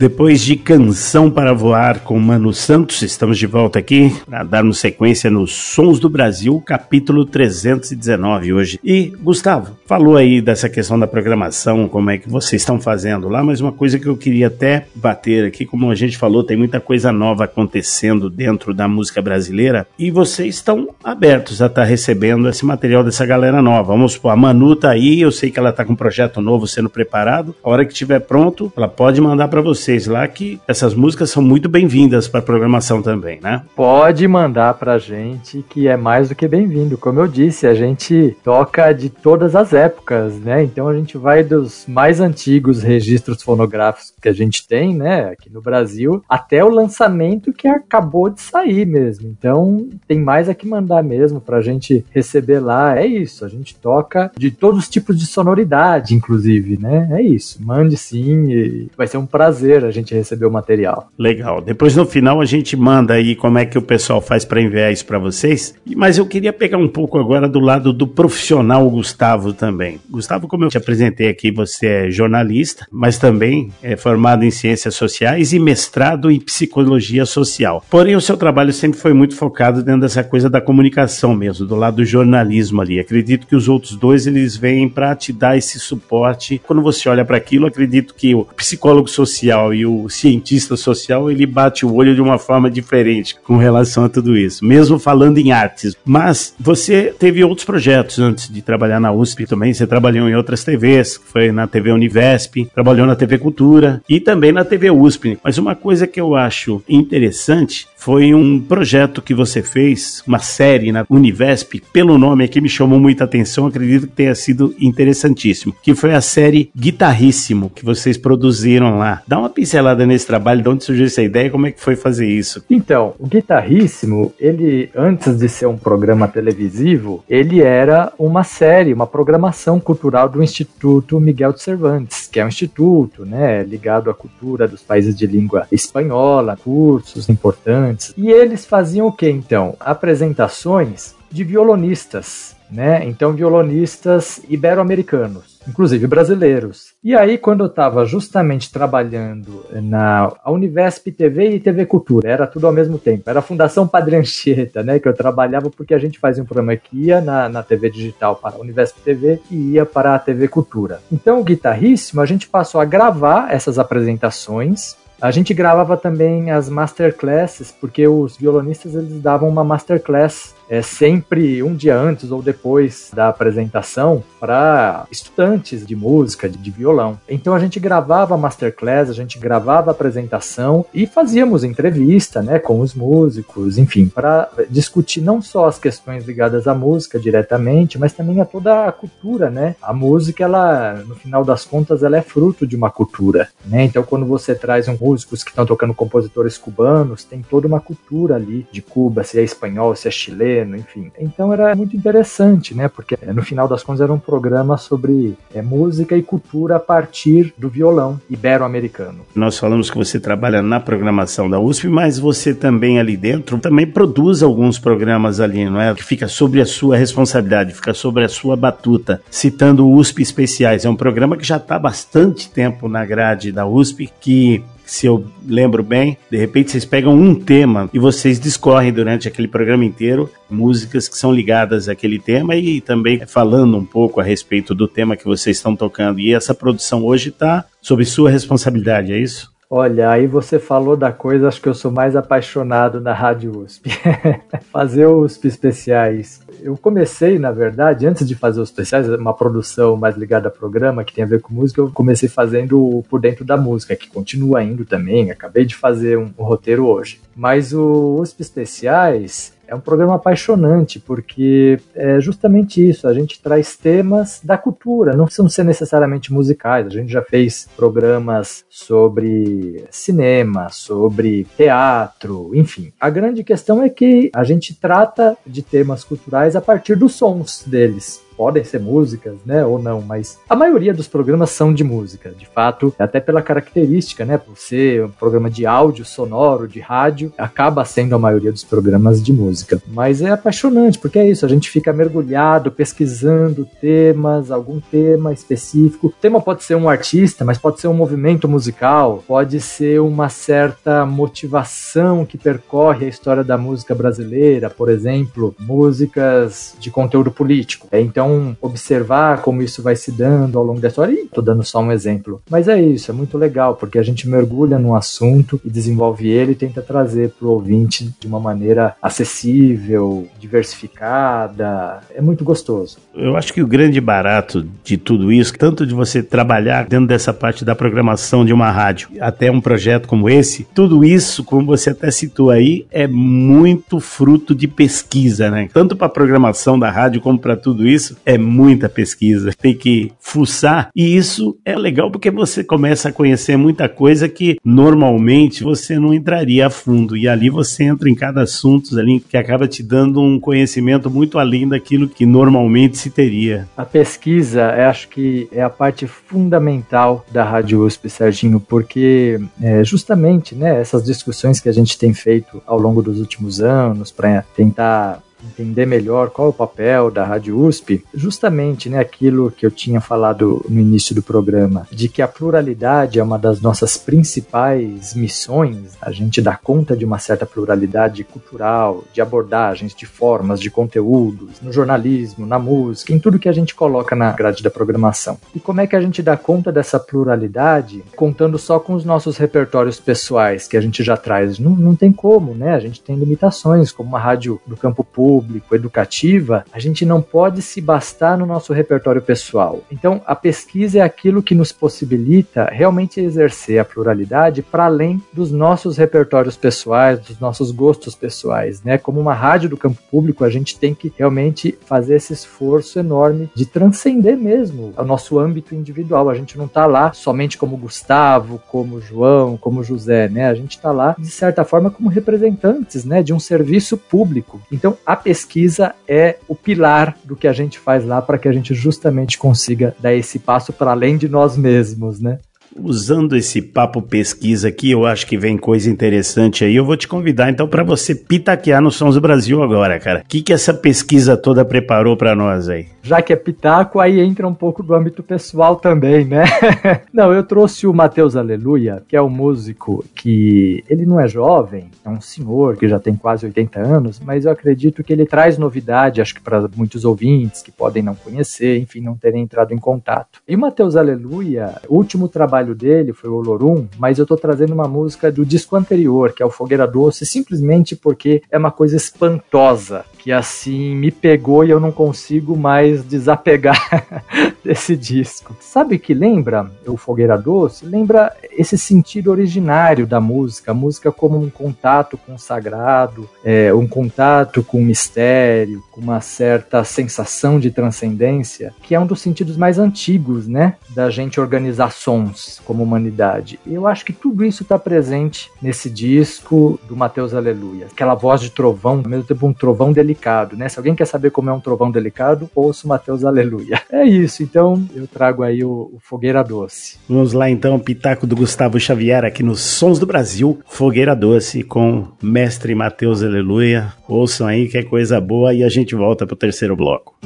Depois de Canção para Voar com Mano Santos, estamos de volta aqui para darmos sequência nos Sons do Brasil, capítulo 319 hoje. E, Gustavo, falou aí dessa questão da programação, como é que vocês estão fazendo lá, mas uma coisa que eu queria até bater aqui, como a gente falou, tem muita coisa nova acontecendo dentro da música brasileira e vocês estão abertos a estar tá recebendo esse material dessa galera nova. Vamos supor, a Manu tá aí, eu sei que ela tá com um projeto novo sendo preparado. A hora que estiver pronto, ela pode mandar para vocês vocês lá que essas músicas são muito bem-vindas para programação também, né? Pode mandar pra gente que é mais do que bem-vindo. Como eu disse, a gente toca de todas as épocas, né? Então a gente vai dos mais antigos registros fonográficos que a gente tem, né, aqui no Brasil, até o lançamento que acabou de sair mesmo. Então tem mais a que mandar mesmo pra gente receber lá. É isso, a gente toca de todos os tipos de sonoridade, inclusive, né? É isso. Mande sim, vai ser um prazer a gente receber o material. Legal. Depois no final a gente manda aí como é que o pessoal faz para enviar isso para vocês. Mas eu queria pegar um pouco agora do lado do profissional Gustavo também. Gustavo, como eu te apresentei aqui, você é jornalista, mas também é formado em ciências sociais e mestrado em psicologia social. Porém, o seu trabalho sempre foi muito focado dentro dessa coisa da comunicação mesmo, do lado do jornalismo ali. Acredito que os outros dois eles vêm para te dar esse suporte. Quando você olha para aquilo, acredito que o psicólogo social e o cientista social, ele bate o olho de uma forma diferente com relação a tudo isso, mesmo falando em artes. Mas você teve outros projetos antes de trabalhar na USP também, você trabalhou em outras TVs, foi na TV Univesp, trabalhou na TV Cultura e também na TV USP. Mas uma coisa que eu acho interessante foi um projeto que você fez, uma série na Univesp, pelo nome aqui me chamou muita atenção, acredito que tenha sido interessantíssimo, que foi a série Guitarríssimo, que vocês produziram lá. Dá uma pincelada nesse trabalho, de onde surgiu essa ideia, como é que foi fazer isso? Então, o Guitarríssimo, ele, antes de ser um programa televisivo, ele era uma série, uma programação cultural do Instituto Miguel de Cervantes, que é um instituto, né, ligado à cultura dos países de língua espanhola, cursos importantes, antes. E eles faziam o que então? Apresentações de violonistas, né? Então, violonistas ibero-americanos, inclusive brasileiros. E aí, quando eu estava justamente trabalhando na Univesp TV e TV Cultura, era tudo ao mesmo tempo, era a Fundação Padre Anchieta, né? Que eu trabalhava porque a gente fazia um programa que ia na, na TV digital para a Univesp TV e ia para a TV Cultura. Então, o Guitarríssimo, a gente passou a gravar essas apresentações a gente gravava também as masterclasses, porque os violonistas eles davam uma masterclass é sempre um dia antes ou depois da apresentação para estudantes de música, de, de, violão. Então a gente gravava masterclass, a gente gravava apresentação e fazíamos entrevista, né, com os músicos, enfim, para discutir não só as questões ligadas à música diretamente, mas também a toda a cultura, né? A música, ela, no final das contas, ela é fruto de uma cultura, né? Então quando você traz um músicos que estão tocando compositores cubanos, tem toda uma cultura ali de Cuba, se é espanhol, se é chileno, enfim. Então era muito interessante, né? Porque eh, no final das contas era um programa sobre é, música e cultura a partir do violão ibero-americano. Nós falamos que você trabalha na programação da USP, mas você também ali dentro também produz alguns programas ali, não é? Que fica sobre a sua responsabilidade, fica sobre a sua batuta. Citando o USP Especiais, é um programa que já está há bastante tempo na grade da USP, que se eu lembro bem. De repente vocês pegam um tema e vocês discorrem durante aquele programa inteiro músicas que são ligadas àquele tema e também falando um pouco a respeito do tema que vocês estão tocando. E essa produção hoje está sob sua responsabilidade, é isso? Olha, aí você falou da coisa, acho que eu sou mais apaixonado na Rádio USP. fazer USP especiais. Eu comecei, na verdade, antes de fazer os especiais, uma produção mais ligada a programa que tem a ver com música, eu comecei fazendo por dentro da música, que continua indo também. Acabei de fazer um, um roteiro hoje. Mas o USP especiais é um programa apaixonante, porque é justamente isso, a gente traz temas da cultura, não precisam ser necessariamente musicais, a gente já fez programas sobre cinema, sobre teatro, enfim. A grande questão é que a gente trata de temas culturais a partir dos sons deles podem ser músicas, né, ou não, mas a maioria dos programas são de música, de fato, até pela característica, né, por ser um programa de áudio sonoro, de rádio, acaba sendo a maioria dos programas de música. Mas é apaixonante, porque é isso, a gente fica mergulhado, pesquisando temas, algum tema específico. O tema pode ser um artista, mas pode ser um movimento musical, pode ser uma certa motivação que percorre a história da música brasileira, por exemplo, músicas de conteúdo político. Então, então, observar como isso vai se dando ao longo da história, e tô dando só um exemplo. Mas é isso, é muito legal, porque a gente mergulha no assunto e desenvolve ele e tenta trazer para o ouvinte de uma maneira acessível, diversificada. É muito gostoso. Eu acho que o grande barato de tudo isso, tanto de você trabalhar dentro dessa parte da programação de uma rádio, até um projeto como esse, tudo isso, como você até citou aí, é muito fruto de pesquisa, né? Tanto para a programação da rádio como para tudo isso isso é muita pesquisa, tem que fuçar. E isso é legal porque você começa a conhecer muita coisa que normalmente você não entraria a fundo. E ali você entra em cada assunto ali que acaba te dando um conhecimento muito além daquilo que normalmente se teria. A pesquisa, acho que é a parte fundamental da Rádio USP, Serginho, porque é, justamente né, essas discussões que a gente tem feito ao longo dos últimos anos para tentar entender melhor qual é o papel da Rádio USP, justamente né, aquilo que eu tinha falado no início do programa, de que a pluralidade é uma das nossas principais missões, a gente dá conta de uma certa pluralidade cultural, de abordagens, de formas, de conteúdos, no jornalismo, na música, em tudo que a gente coloca na grade da programação. E como é que a gente dá conta dessa pluralidade contando só com os nossos repertórios pessoais que a gente já traz? Não, não tem como, né? A gente tem limitações, como uma rádio do campo público público, educativa, a gente não pode se bastar no nosso repertório pessoal. Então, a pesquisa é aquilo que nos possibilita realmente exercer a pluralidade para além dos nossos repertórios pessoais, dos nossos gostos pessoais, né? Como uma rádio do campo público, a gente tem que realmente fazer esse esforço enorme de transcender mesmo o nosso âmbito individual. A gente não está lá somente como Gustavo, como João, como José, né? A gente está lá de certa forma como representantes, né, de um serviço público. Então, a pesquisa é o pilar do que a gente faz lá para que a gente justamente consiga dar esse passo para além de nós mesmos, né? Usando esse papo pesquisa aqui, eu acho que vem coisa interessante aí. Eu vou te convidar então para você pitaquear no Sons do Brasil agora, cara. O que, que essa pesquisa toda preparou para nós aí? Já que é pitaco, aí entra um pouco do âmbito pessoal também, né? não, eu trouxe o Matheus Aleluia, que é um músico que ele não é jovem, é um senhor que já tem quase 80 anos, mas eu acredito que ele traz novidade, acho que para muitos ouvintes que podem não conhecer, enfim, não terem entrado em contato. E o Matheus Aleluia, o último trabalho dele foi o Olorum, mas eu tô trazendo uma música do disco anterior, que é o Fogueira Doce, simplesmente porque é uma coisa espantosa, que assim me pegou e eu não consigo mais desapegar desse disco. Sabe que lembra o Fogueira Doce? Lembra esse sentido originário da música, a música como um contato com o sagrado, é, um contato com o mistério, com uma certa sensação de transcendência, que é um dos sentidos mais antigos, né, da gente organizar sons como humanidade. E eu acho que tudo isso está presente nesse disco do Mateus Aleluia. Aquela voz de trovão, ao mesmo tempo um trovão delicado, né? Se alguém quer saber como é um trovão delicado, ouça o Mateus Aleluia. É isso, então eu trago aí o, o Fogueira Doce. Vamos lá então, Pitaco do Gustavo Xavier aqui nos Sons do Brasil, Fogueira Doce com Mestre Mateus Aleluia. Ouçam aí que é coisa boa e a gente volta pro terceiro bloco.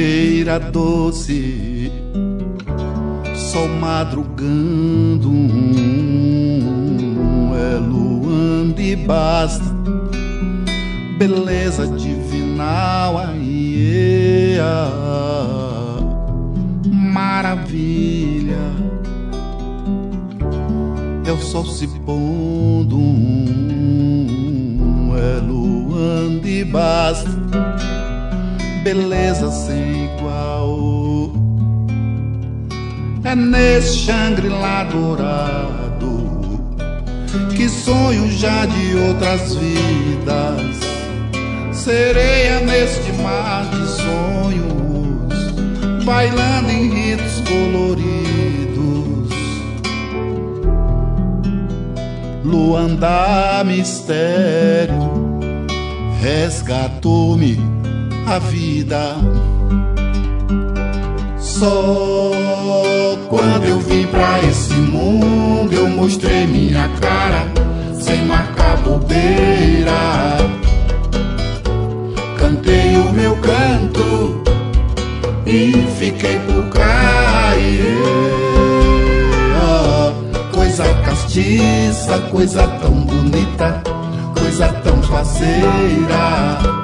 Fogueira doce, sol madrugando, é luando e basta, beleza divinal, aí, maravilha, é o sol se pondo, é luando e basta beleza sem igual. É nesse Shangri-La dourado que sonho já de outras vidas. Sereia neste mar de sonhos, bailando em ritos coloridos. Luanda mistério resgatou-me a vida. Só quando eu vim pra esse mundo eu mostrei minha cara sem marcar bobeira. Cantei o meu canto e fiquei por cair. Coisa castiça, coisa tão bonita, coisa tão faceira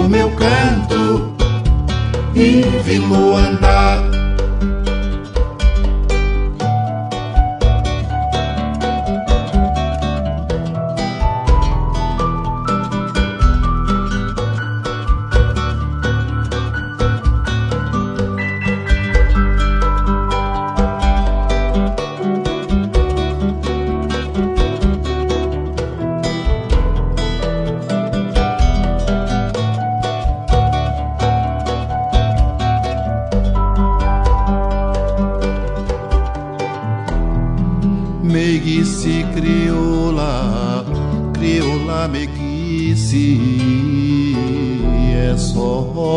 o meu canto e vi-lo andar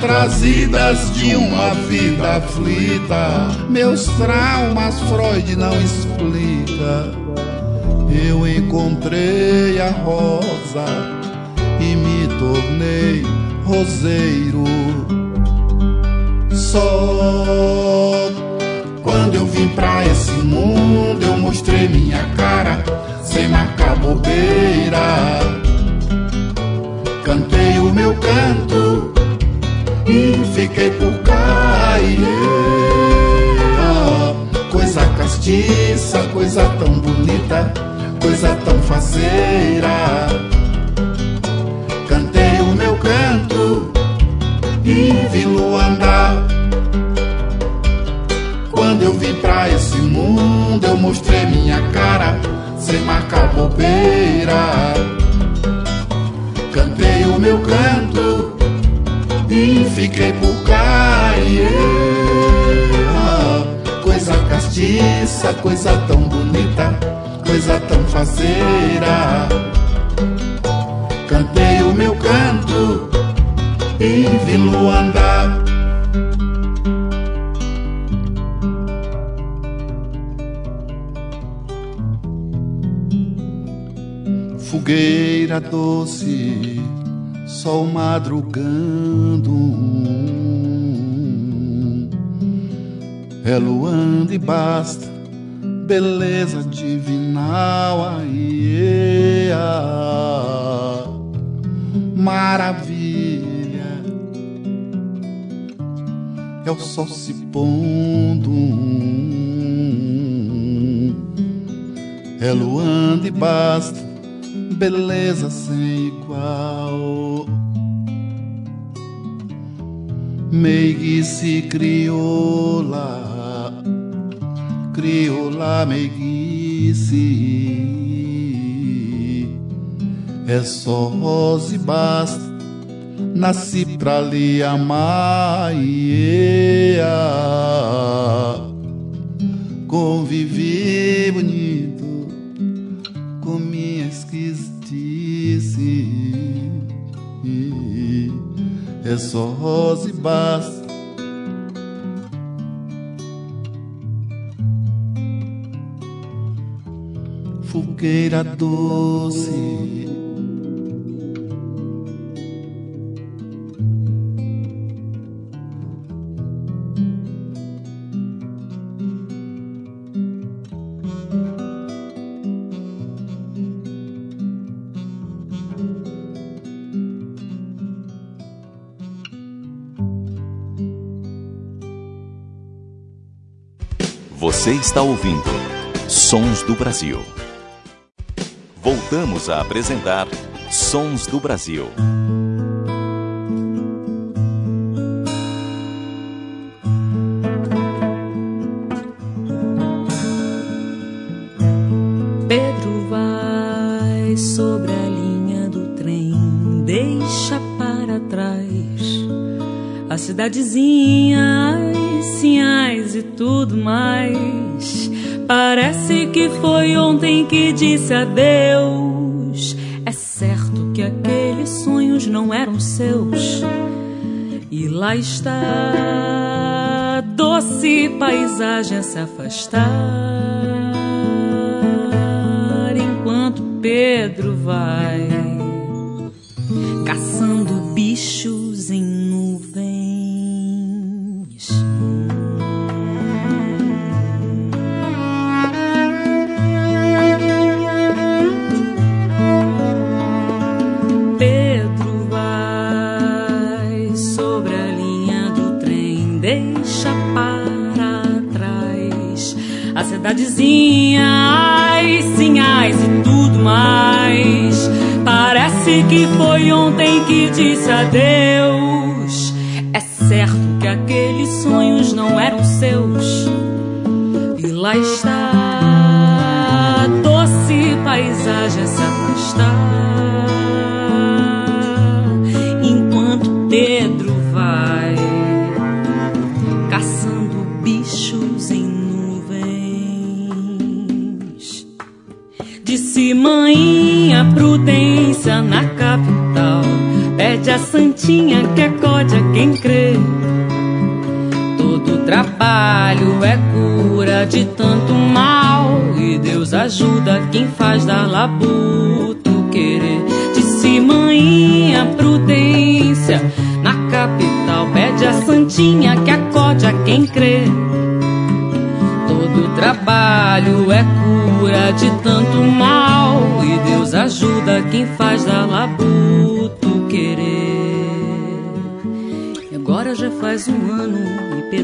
trazidas de uma vida aflita. Meus traumas Freud não explica. Eu encontrei a rosa e me tornei roseiro. Só quando eu vim pra esse mundo, eu mostrei minha cara, sem marcar bobeira. Cantei o meu canto fiquei por cair. Coisa castiça, coisa tão bonita, coisa tão faceira. Cantei o meu canto e vi-lo andar quando eu vim pra esse mundo, eu mostrei minha cara, sem marcar bobeira. Cantei o meu canto e fiquei por cair. Coisa castiça, coisa tão bonita, coisa tão faceira. Cantei o meu canto e vi-lo andar. fogueira doce, sol madrugando. É luando e basta, beleza divinal, aí, maravilha. É o sol se pondo, é luando e basta beleza sem igual. Meiguice crioula, crioula meiguice. É só rosa e basta, nasci pra lhe amar. Yeah. Convivi É só rosa e basta. Fogueira doce. Você está ouvindo Sons do Brasil. Voltamos a apresentar Sons do Brasil. Pedro vai sobre a linha do trem, deixa para trás a cidadezinha, disse adeus. É certo que aqueles sonhos não eram seus. E lá está, doce paisagem a se afastar. Enquanto Pedro vai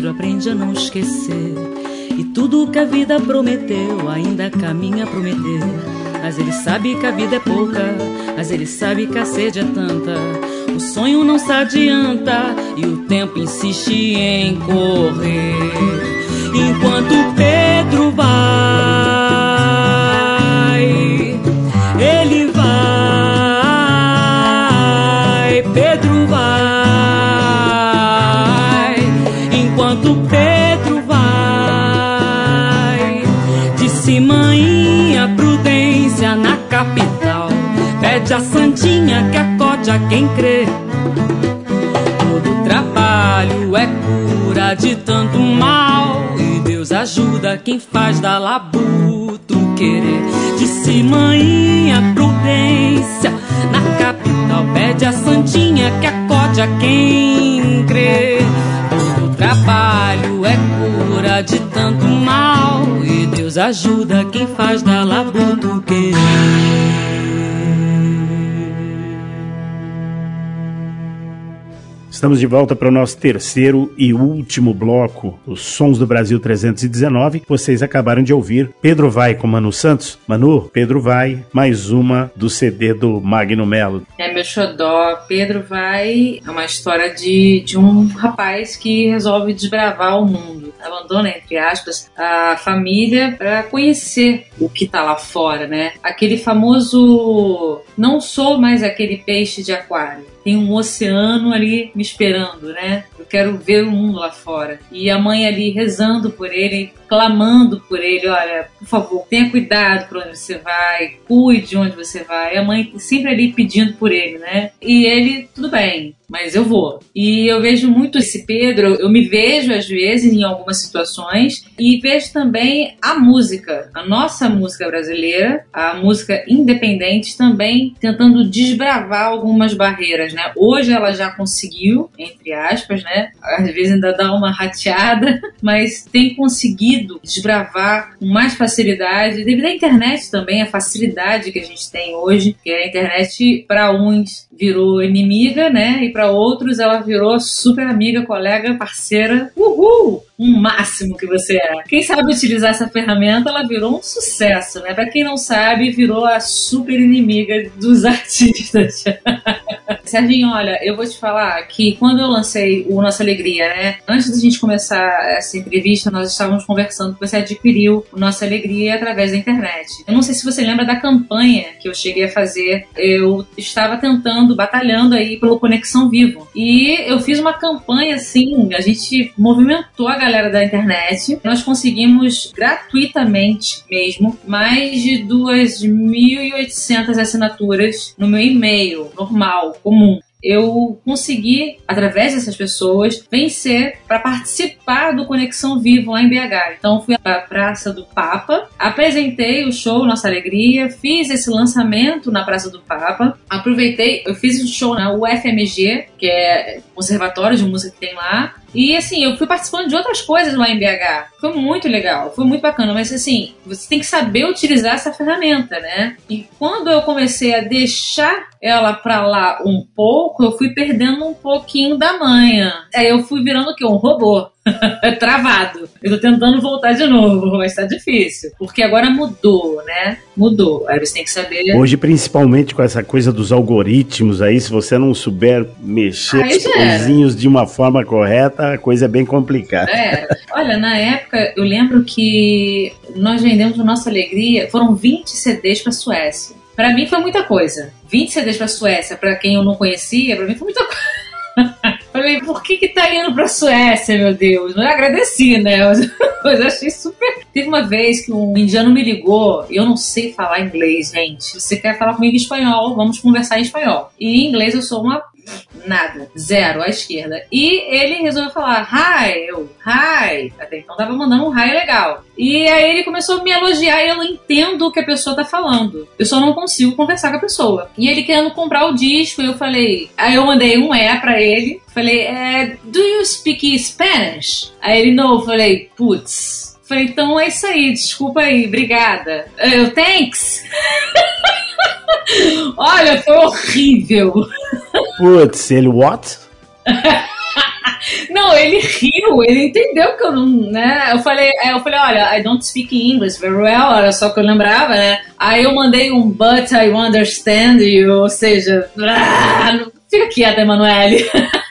Pedro aprende a não esquecer. E tudo o que a vida prometeu ainda caminha a prometer. Mas ele sabe que a vida é pouca, mas ele sabe que a sede é tanta. O sonho não se adianta e o tempo insiste em correr. Enquanto Pedro vai, a santinha que acode a quem crê. Todo trabalho é cura de tanto mal. E Deus ajuda quem faz da labuta o querer. Disse manhinha prudência na capital. Pede a santinha que acode a quem crê. Todo trabalho é cura de tanto mal. E Deus ajuda quem faz da labuta o querer. Estamos de volta para o nosso terceiro e último bloco, os Sons do Brasil 319. Vocês acabaram de ouvir Pedro Vai com Manu Santos. Manu, Pedro Vai, mais uma do CD do Magno Melo. É meu xodó. Pedro vai. É uma história de, de um rapaz que resolve desbravar o mundo. Abandona, entre aspas, a família para conhecer o que tá lá fora, né? Aquele famoso. Não sou mais aquele peixe de aquário. Tem um oceano ali me esperando, né? Eu quero ver o mundo lá fora. E a mãe ali rezando por ele, clamando por ele, olha, por favor, tenha cuidado por onde você vai, cuide de onde você vai. A mãe sempre ali pedindo por ele, né? E ele, tudo bem, mas eu vou. E eu vejo muito esse Pedro, eu me vejo às vezes em algumas situações e vejo também a música, a nossa música brasileira, a música independente também tentando desbravar algumas barreiras, né? Hoje ela já conseguiu, entre aspas, né? Às vezes ainda dá uma rateada, mas tem conseguido desbravar com mais facilidade, devido à internet também, a facilidade que a gente tem hoje, que a internet para uns virou inimiga, né? E para outros ela virou super amiga, colega, parceira. Uhul! Um máximo que você é. Quem sabe utilizar essa ferramenta, ela virou um sucesso, né? Para quem não sabe, virou a super inimiga dos artistas. Serginho, olha, eu vou te falar que quando eu lancei o Nossa Alegria, né? Antes da gente começar essa entrevista, nós estávamos conversando que você adquiriu o Nossa Alegria através da internet. Eu não sei se você lembra da campanha que eu cheguei a fazer. Eu estava tentando, batalhando aí pelo Conexão Vivo. E eu fiz uma campanha assim, a gente movimentou a galera da internet. Nós conseguimos gratuitamente mesmo mais de 2.800 assinaturas no meu e-mail normal, comum eu consegui, através dessas pessoas, vencer para participar do Conexão Vivo lá em BH. Então fui à Praça do Papa, apresentei o show Nossa Alegria, fiz esse lançamento na Praça do Papa, aproveitei, eu fiz o show na UFMG, que é conservatório de música que tem lá, e assim, eu fui participando de outras coisas lá em BH. Foi muito legal, foi muito bacana, mas assim, você tem que saber utilizar essa ferramenta, né? E quando eu comecei a deixar ela pra lá um pouco, eu fui perdendo um pouquinho da manha. Aí eu fui virando o quê? Um robô. travado. Eu tô tentando voltar de novo, mas tá difícil. Porque agora mudou, né? Mudou. Aí você tem que saber. Hoje, principalmente com essa coisa dos algoritmos aí, se você não souber mexer os coisinhos de uma forma correta, a coisa é bem complicada. É. Olha, na época eu lembro que nós vendemos a nossa alegria, foram 20 CDs pra Suécia. Pra mim foi muita coisa. 20 CDs pra Suécia, pra quem eu não conhecia, pra mim foi muita coisa. Falei, por que que tá indo pra Suécia, meu Deus? Eu agradeci, né? Mas, mas achei super. Teve uma vez que um indiano me ligou, e eu não sei falar inglês, gente. Você quer falar comigo em espanhol, vamos conversar em espanhol. E em inglês eu sou uma nada, zero à esquerda. E ele resolveu falar hi, eu, hi. Até então tava mandando um hi legal. E aí ele começou a me elogiar e eu entendo o que a pessoa tá falando. Eu só não consigo conversar com a pessoa. E ele querendo comprar o disco, eu falei. Aí eu mandei um é pra ele. Falei, é, do you speak Spanish? Aí ele não, falei, putz. Falei, então é isso aí, desculpa aí, obrigada. Eu, thanks. Olha, foi horrível. Putz, ele what? Não, ele riu, ele entendeu que eu não, né? Eu falei, eu falei, olha, I don't speak English very well, era só que eu lembrava, né? Aí eu mandei um but I understand you, ou seja, fica quieta, Emanuele.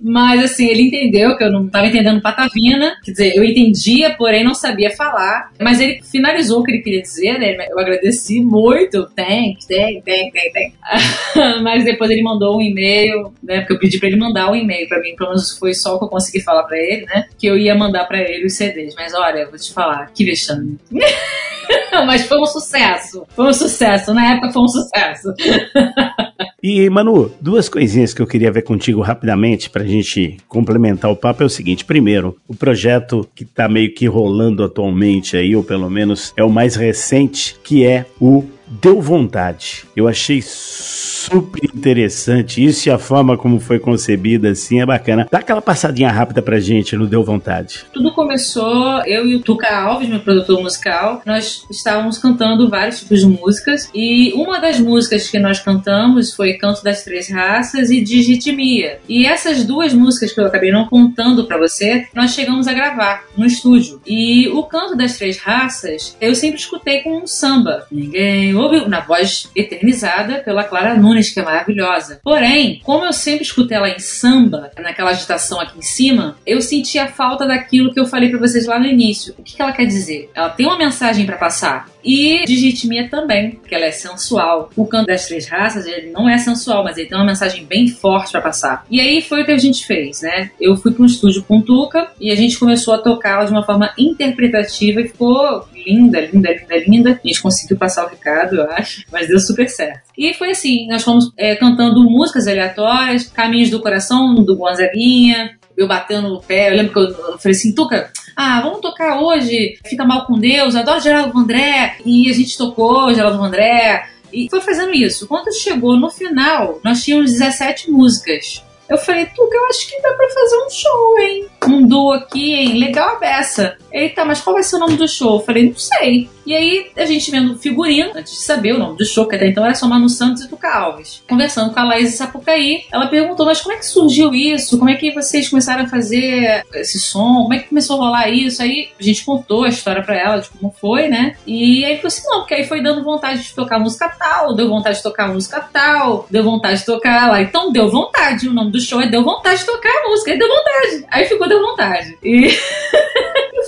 Mas assim, ele entendeu que eu não estava entendendo patavina. Quer dizer, eu entendia, porém não sabia falar. Mas ele finalizou o que ele queria dizer, né? Eu agradeci muito. Thanks, thanks, thanks, thanks, thanks. Mas depois ele mandou um e-mail, né? Porque eu pedi pra ele mandar um e-mail pra mim. Pelo menos foi só o que eu consegui falar pra ele, né? Que eu ia mandar pra ele os CDs. Mas olha, vou te falar, que vexame. Mas foi um sucesso. Foi um sucesso. Na época foi um sucesso. E, Manu, duas coisinhas que eu queria ver contigo rapidamente pra gente complementar o papo é o seguinte. Primeiro, o projeto que tá meio que rolando atualmente aí, ou pelo menos é o mais recente, que é o Deu Vontade. Eu achei super interessante isso e a forma como foi concebida assim é bacana. Dá aquela passadinha rápida pra gente no Deu Vontade. Tudo começou, eu e o Tuca Alves, meu produtor musical, nós estávamos cantando vários tipos de músicas e uma das músicas que nós cantamos foi Canto das Três Raças e Digitimia. E essas duas músicas que eu acabei não contando pra você, nós chegamos a gravar no estúdio. E o Canto das Três Raças, eu sempre escutei com um samba. Ninguém ouve, na voz eternizada pela Clara Nunes, que é maravilhosa. Porém, como eu sempre escutei ela em samba, naquela agitação aqui em cima, eu senti a falta daquilo que eu falei pra vocês lá no início. O que, que ela quer dizer? Ela tem uma mensagem pra passar. E de ritmia também, que ela é sensual. O canto das três raças, ele não é sensual, mas ele tem uma mensagem bem forte para passar. E aí foi o que a gente fez, né? Eu fui para um estúdio com Tuca e a gente começou a tocá-la de uma forma interpretativa e ficou linda, linda, linda, linda. A gente conseguiu passar o recado, eu acho, mas deu super certo. E foi assim, nós fomos é, cantando músicas aleatórias, Caminhos do Coração, do Gonzaguinha, eu batendo no pé. Eu lembro que eu, falei assim, Tuca, ah, vamos tocar hoje, Fica Mal com Deus, adoro Geraldo André. E a gente tocou Geraldo André. E foi fazendo isso. Quando chegou no final, nós tínhamos 17 músicas. Eu falei, Tuca, eu acho que dá pra fazer um show, hein? Um duo aqui, hein? Legal a beça. Eita, mas qual vai ser o nome do show? Eu falei, não sei. E aí a gente vendo figurino, antes de saber o nome do show, que até então era só Manu Santos e Tuca Alves. Conversando com a Laís Sapucaí, ela perguntou, mas como é que surgiu isso? Como é que vocês começaram a fazer esse som? Como é que começou a rolar isso? Aí a gente contou a história pra ela de como foi, né? E aí falou assim, não, porque aí foi dando vontade de tocar música tal, deu vontade de tocar música tal, deu vontade de tocar lá. Então deu vontade, o nome do show é Deu Vontade de Tocar a Música, aí deu vontade. Aí ficou Deu Vontade. E...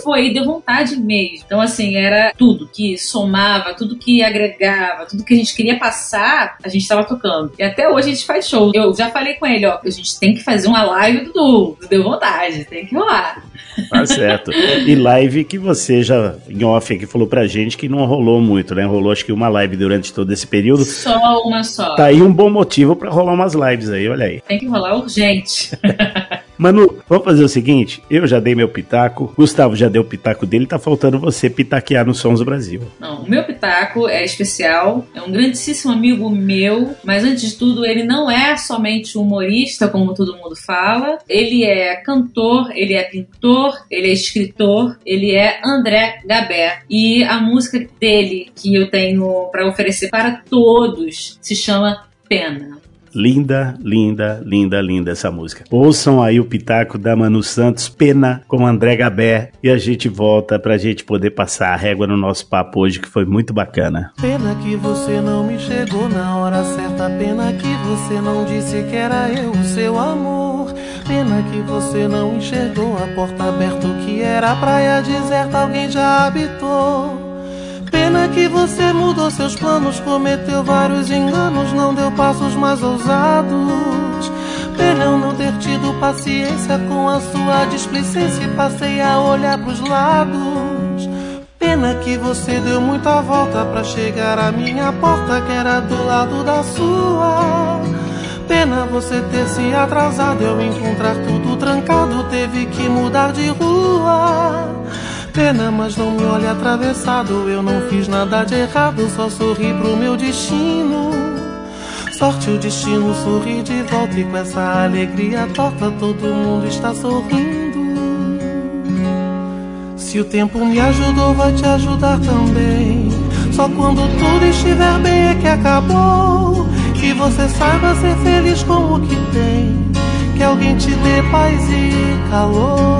foi, deu vontade mesmo. Então, assim, era tudo que somava, tudo que agregava, tudo que a gente queria passar, a gente estava tocando. E até hoje a gente faz show. Eu já falei com ele, ó, a gente tem que fazer uma live do, do Deu Vontade, tem que rolar. Tá certo. E live que você já, em off aqui, falou pra gente que não rolou muito, né? Rolou acho que uma live durante todo esse período. Só uma só. Tá aí um bom motivo para rolar umas lives aí, olha aí. Tem que rolar urgente. Manu, vamos fazer o seguinte: eu já dei meu pitaco, Gustavo já deu o pitaco dele, tá faltando você pitaquear nos Sons do Brasil. Não, o meu pitaco é especial, é um grandíssimo amigo meu, mas antes de tudo, ele não é somente humorista, como todo mundo fala, ele é cantor, ele é pintor, ele é escritor, ele é André Gabé. E a música dele que eu tenho para oferecer para todos se chama Pena. Linda, linda, linda, linda essa música. Ouçam aí o pitaco da Manu Santos, Pena, com André Gabé, e a gente volta pra gente poder passar a régua no nosso papo hoje, que foi muito bacana. Pena que você não me chegou na hora certa, pena que você não disse que era eu o seu amor. Pena que você não enxergou a porta aberta, que era praia deserta, alguém já habitou. Pena que você mudou seus planos, cometeu vários enganos, não deu passos mais ousados. Pena eu não ter tido paciência com a sua displicência e passei a olhar pros lados. Pena que você deu muita volta para chegar à minha porta, que era do lado da sua. Pena você ter se atrasado, eu encontrar tudo trancado, teve que mudar de rua. Pena, mas não me olhe atravessado. Eu não fiz nada de errado, só sorri pro meu destino. Sorte o destino sorri de volta e com essa alegria torta todo mundo está sorrindo. Se o tempo me ajudou, vai te ajudar também. Só quando tudo estiver bem é que acabou. Que você saiba ser feliz com o que tem. Que alguém te dê paz e calor.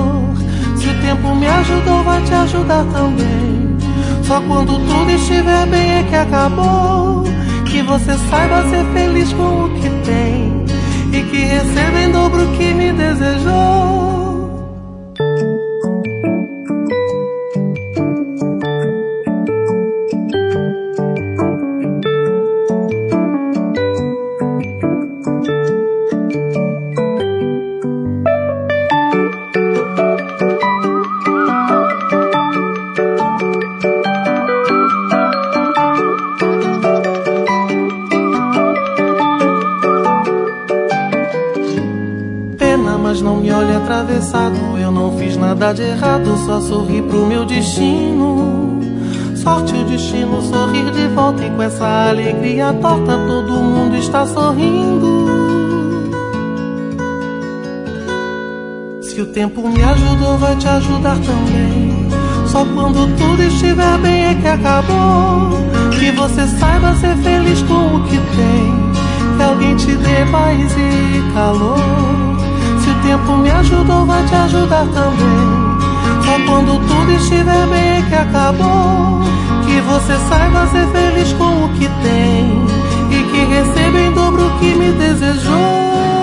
Tempo me ajudou, vai te ajudar também. Só quando tudo estiver bem é que acabou. Que você saiba ser feliz com o que tem. E que receba em dobro o que me desejou. Nada de errado, só sorri pro meu destino. Sorte o destino sorrir de volta e com essa alegria torta todo mundo está sorrindo. Se o tempo me ajudou, vai te ajudar também. Só quando tudo estiver bem é que acabou. Que você saiba ser feliz com o que tem. Que alguém te dê paz e calor tempo me ajudou, vai te ajudar também. Só quando tudo estiver bem que acabou. Que você saiba ser feliz com o que tem. E que receba em dobro o que me desejou.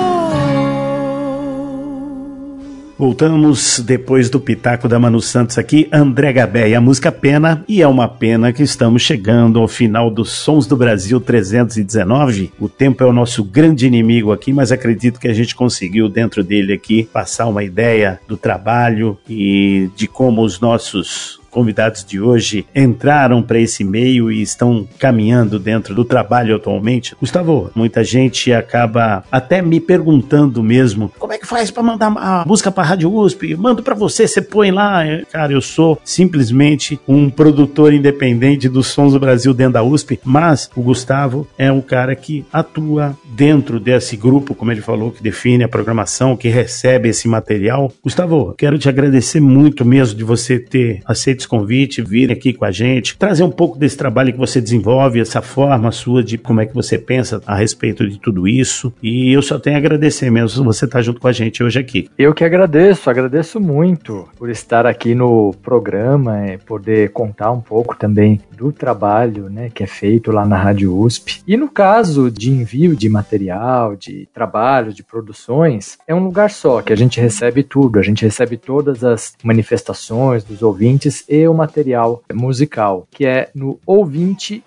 Voltamos depois do pitaco da Manu Santos aqui, André Gabé e a música Pena, e é uma pena que estamos chegando ao final dos Sons do Brasil 319. O tempo é o nosso grande inimigo aqui, mas acredito que a gente conseguiu dentro dele aqui passar uma ideia do trabalho e de como os nossos convidados de hoje entraram para esse meio e estão caminhando dentro do trabalho atualmente. Gustavo, muita gente acaba até me perguntando mesmo: como é que faz para mandar a música para a Rádio USP? Mando para você, você põe lá. Cara, eu sou simplesmente um produtor independente dos sons do Brasil dentro da USP, mas o Gustavo é um cara que atua dentro desse grupo, como ele falou, que define a programação, que recebe esse material. Gustavo, quero te agradecer muito mesmo de você ter aceito esse convite, vir aqui com a gente, trazer um pouco desse trabalho que você desenvolve, essa forma sua de como é que você pensa a respeito de tudo isso. E eu só tenho a agradecer mesmo você estar junto com a gente hoje aqui. Eu que agradeço, agradeço muito por estar aqui no programa e poder contar um pouco também do trabalho né, que é feito lá na Rádio USP. E no caso de envio de material, de trabalho, de produções, é um lugar só que a gente recebe tudo, a gente recebe todas as manifestações dos ouvintes e o material musical, que é no ouvinte@usp.br.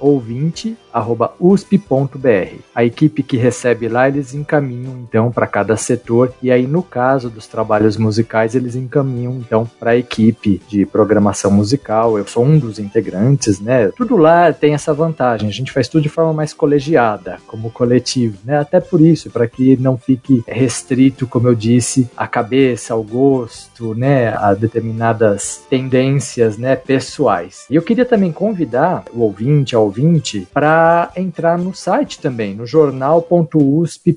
ouvinte@usp.br. A equipe que recebe lá, eles encaminham então para cada setor e aí no caso dos trabalhos musicais, eles encaminham então para a equipe de programação musical. Eu sou um dos integrantes, né? Tudo lá tem essa vantagem. A gente faz tudo de forma mais colegiada, como coletivo, né? Até por isso, para que não fique restrito, como eu disse, a cabeça, ao gosto, né? A determinadas tendências, né, pessoais. E eu queria também convidar o ouvinte, a ouvinte, para entrar no site também, no jornal.usp.br.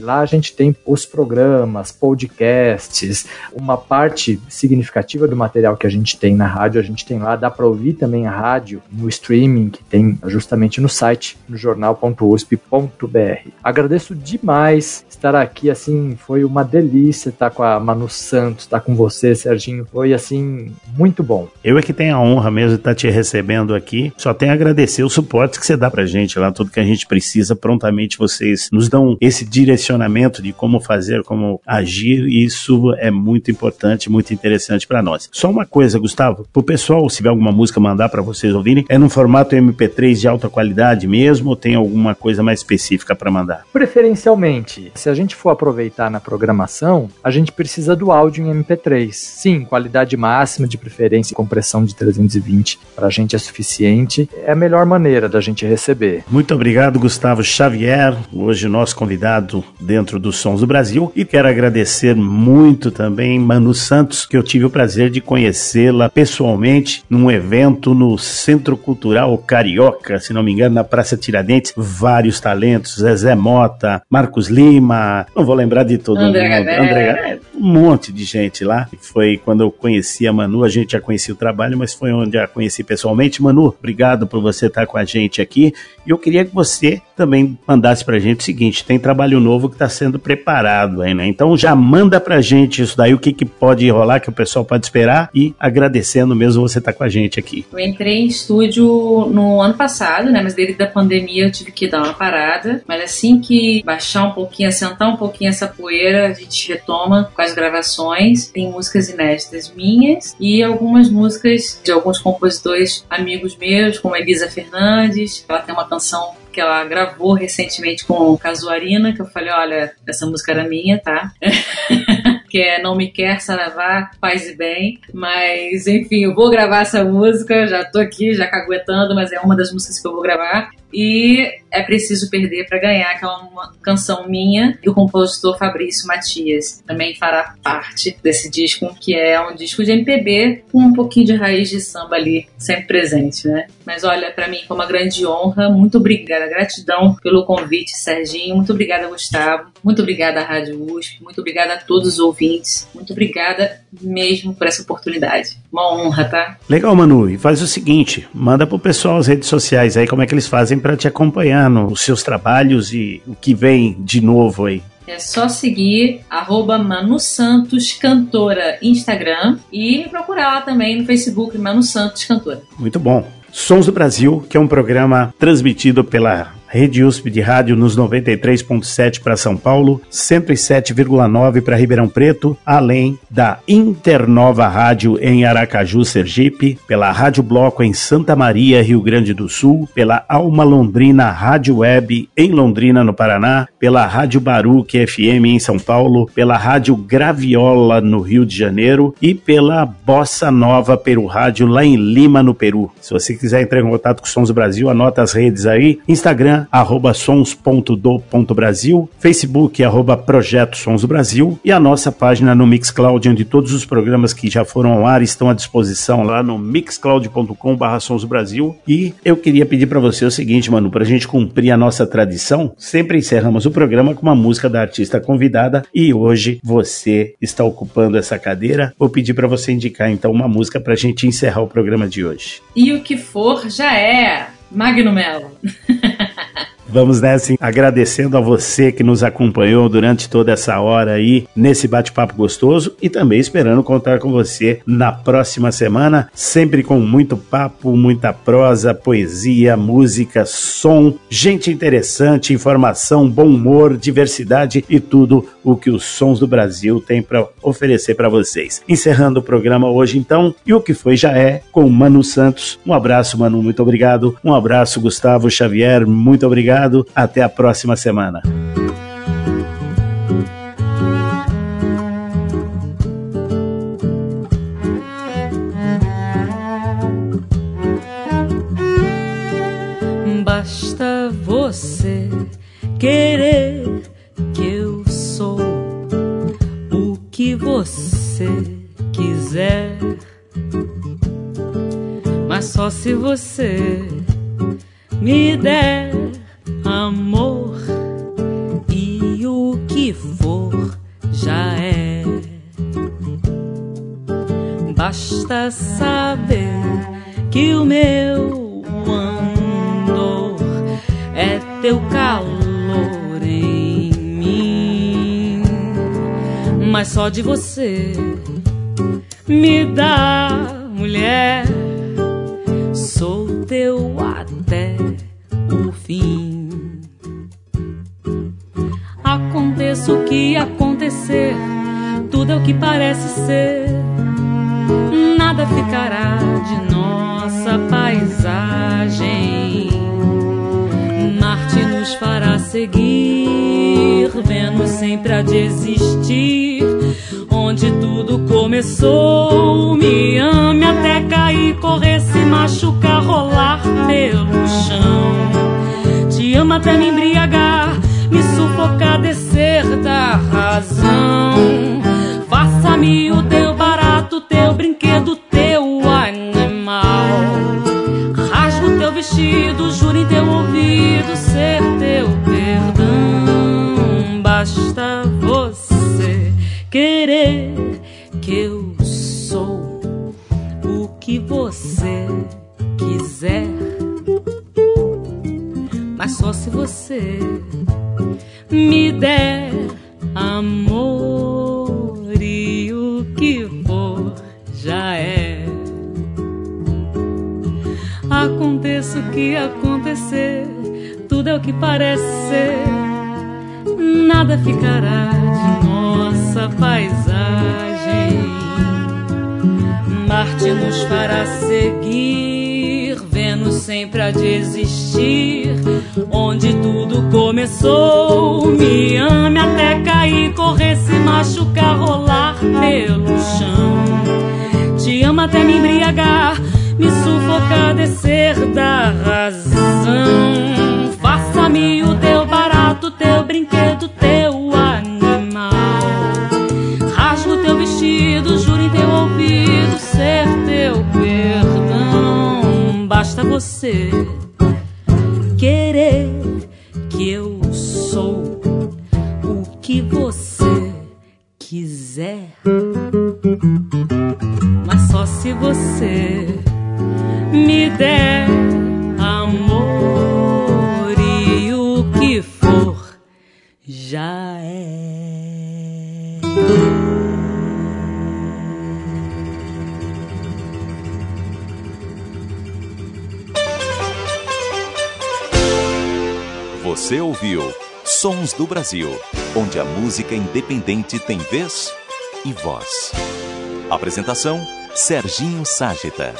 Lá a gente tem os programas, podcasts, uma parte significativa do material que a gente tem na rádio, a gente tem lá, dá para ouvir também a rádio no streaming que tem justamente no site, no jornal.usp.br. Agradeço demais estar aqui, assim, foi uma delícia estar com a Manu Santos, estar com você, Serginho. Foi assim, muito bom. Eu é que tenho a honra mesmo de estar te recebendo aqui. Só tenho a agradecer o suporte que você dá pra gente lá, tudo que a gente precisa. Prontamente vocês nos dão esse direcionamento de como fazer, como agir, e isso é muito importante, muito interessante para nós. Só uma coisa, Gustavo, pro pessoal, se tiver alguma música mandar para vocês ouvirem, é no formato MP3 de alta qualidade mesmo ou tem alguma coisa mais específica para mandar? Preferencialmente, se a gente for aproveitar na programação, a gente precisa do áudio em MP3 Sim, qualidade máxima, de preferência, compressão de 320 para a gente é suficiente. É a melhor maneira da gente receber. Muito obrigado, Gustavo Xavier, hoje nosso convidado dentro dos Sons do Brasil. E quero agradecer muito também Manu Santos, que eu tive o prazer de conhecê-la pessoalmente num evento no Centro Cultural Carioca, se não me engano, na Praça Tiradentes. Vários talentos, Zezé Mota, Marcos Lima, não vou lembrar de todo André mundo. André, um monte de gente lá. Foi quando eu conheci a Manu, a gente já conhecia o trabalho, mas foi onde a conheci pessoalmente. Manu, obrigado por você estar com a gente aqui. E eu queria que você também mandasse pra gente o seguinte: tem trabalho novo que está sendo preparado aí, né? Então já manda pra gente isso daí, o que, que pode rolar, que o pessoal pode esperar. E agradecendo mesmo você estar com a gente aqui. Eu entrei em estúdio no ano passado, né? Mas devido à pandemia eu tive que dar uma parada. Mas assim que baixar um pouquinho, assentar um pouquinho essa poeira, a gente retoma com as gravações. Tem músicas inéditas minhas e algumas músicas de alguns compositores amigos meus, como Elisa Fernandes. Ela tem uma canção que ela gravou recentemente com Casuarina, que eu falei, olha, essa música era minha, tá? que é Não Me Quer, Saravá, Paz e Bem. Mas, enfim, eu vou gravar essa música, já tô aqui, já caguetando, mas é uma das músicas que eu vou gravar. E é preciso perder para ganhar, que é uma canção minha do compositor Fabrício Matias. Também fará parte desse disco, que é um disco de MPB com um pouquinho de raiz de samba ali, sempre presente, né? Mas olha, para mim foi uma grande honra. Muito obrigada, gratidão pelo convite, Serginho. Muito obrigada, Gustavo. Muito obrigada à Rádio USP. Muito obrigada a todos os ouvintes. Muito obrigada mesmo por essa oportunidade. Uma honra, tá? Legal, Manu. E faz o seguinte: manda pro pessoal as redes sociais aí como é que eles fazem para te acompanhar nos seus trabalhos e o que vem de novo aí. É só seguir arroba Manu Santos Cantora Instagram e procurar lá também no Facebook Manu Santos Cantora. Muito bom. Sons do Brasil, que é um programa transmitido pela Rede USP de rádio nos 93.7 para São Paulo, 107,9 para Ribeirão Preto, além da Internova Rádio em Aracaju, Sergipe, pela Rádio Bloco em Santa Maria, Rio Grande do Sul, pela Alma Londrina Rádio Web em Londrina, no Paraná, pela Rádio Baruque FM em São Paulo, pela Rádio Graviola no Rio de Janeiro e pela Bossa Nova Peru Rádio lá em Lima, no Peru. Se você quiser entrar em contato com Sons do Brasil, anota as redes aí. Instagram, arroba sons.do.brasil, Facebook, arroba Projeto Sons Brasil e a nossa página no Mixcloud, onde todos os programas que já foram ao ar estão à disposição lá no mixcloud.com barra Sons do Brasil. E eu queria pedir para você o seguinte, mano, pra gente cumprir a nossa tradição, sempre encerramos o programa com uma música da artista convidada e hoje você está ocupando essa cadeira. Vou pedir para você indicar então uma música pra gente encerrar o programa de hoje. E o que for já é Magno Melo. Vamos nessa, agradecendo a você que nos acompanhou durante toda essa hora aí nesse bate-papo gostoso e também esperando contar com você na próxima semana, sempre com muito papo, muita prosa, poesia, música, som, gente interessante, informação, bom humor, diversidade e tudo o que os sons do Brasil têm para oferecer para vocês. Encerrando o programa hoje então, e o que foi já é com Manu Santos. Um abraço, Manu, muito obrigado. Um abraço, Gustavo Xavier, muito obrigado obrigado. Até a próxima semana. Basta você querer que eu sou o que você quiser. Mas só se você me der amor e o que for já é. Basta saber que o meu andor é teu calor em mim, mas só de você me dá mulher. Sou teu até o fim. Aconteça o que acontecer, tudo é o que parece ser. Nada ficará de nossa paisagem. Marte nos fará seguir, Vênus sempre há de existir. Onde tudo começou, me ame até cair, correr, se machucar, rolar pelo chão. Te amo até me embriagar me sufocar, descer da razão. Faça-me o teu barato, teu brinquedo, teu animal. Rasgo teu vestido, juro em teu ouvido ser teu perdão. Basta você querer que eu sou o que você quiser. Mas só se você me der amor e o que for já é. Aconteça o que acontecer, tudo é o que parece ser. Nada ficará de nossa paisagem. Marte nos fará seguir, sempre há de existir onde tudo começou. Me ame até cair, correr, se machucar, rolar pelo chão. Te amo até me embriagar, me sufocar, descer da razão. Faça-me o teu barato, teu brinquedo, teu você querer que eu sou o que você quiser. Mas só se você me der amor e o que for já é. Você ouviu Sons do Brasil, onde a música independente tem vez e voz. Apresentação: Serginho Ságita.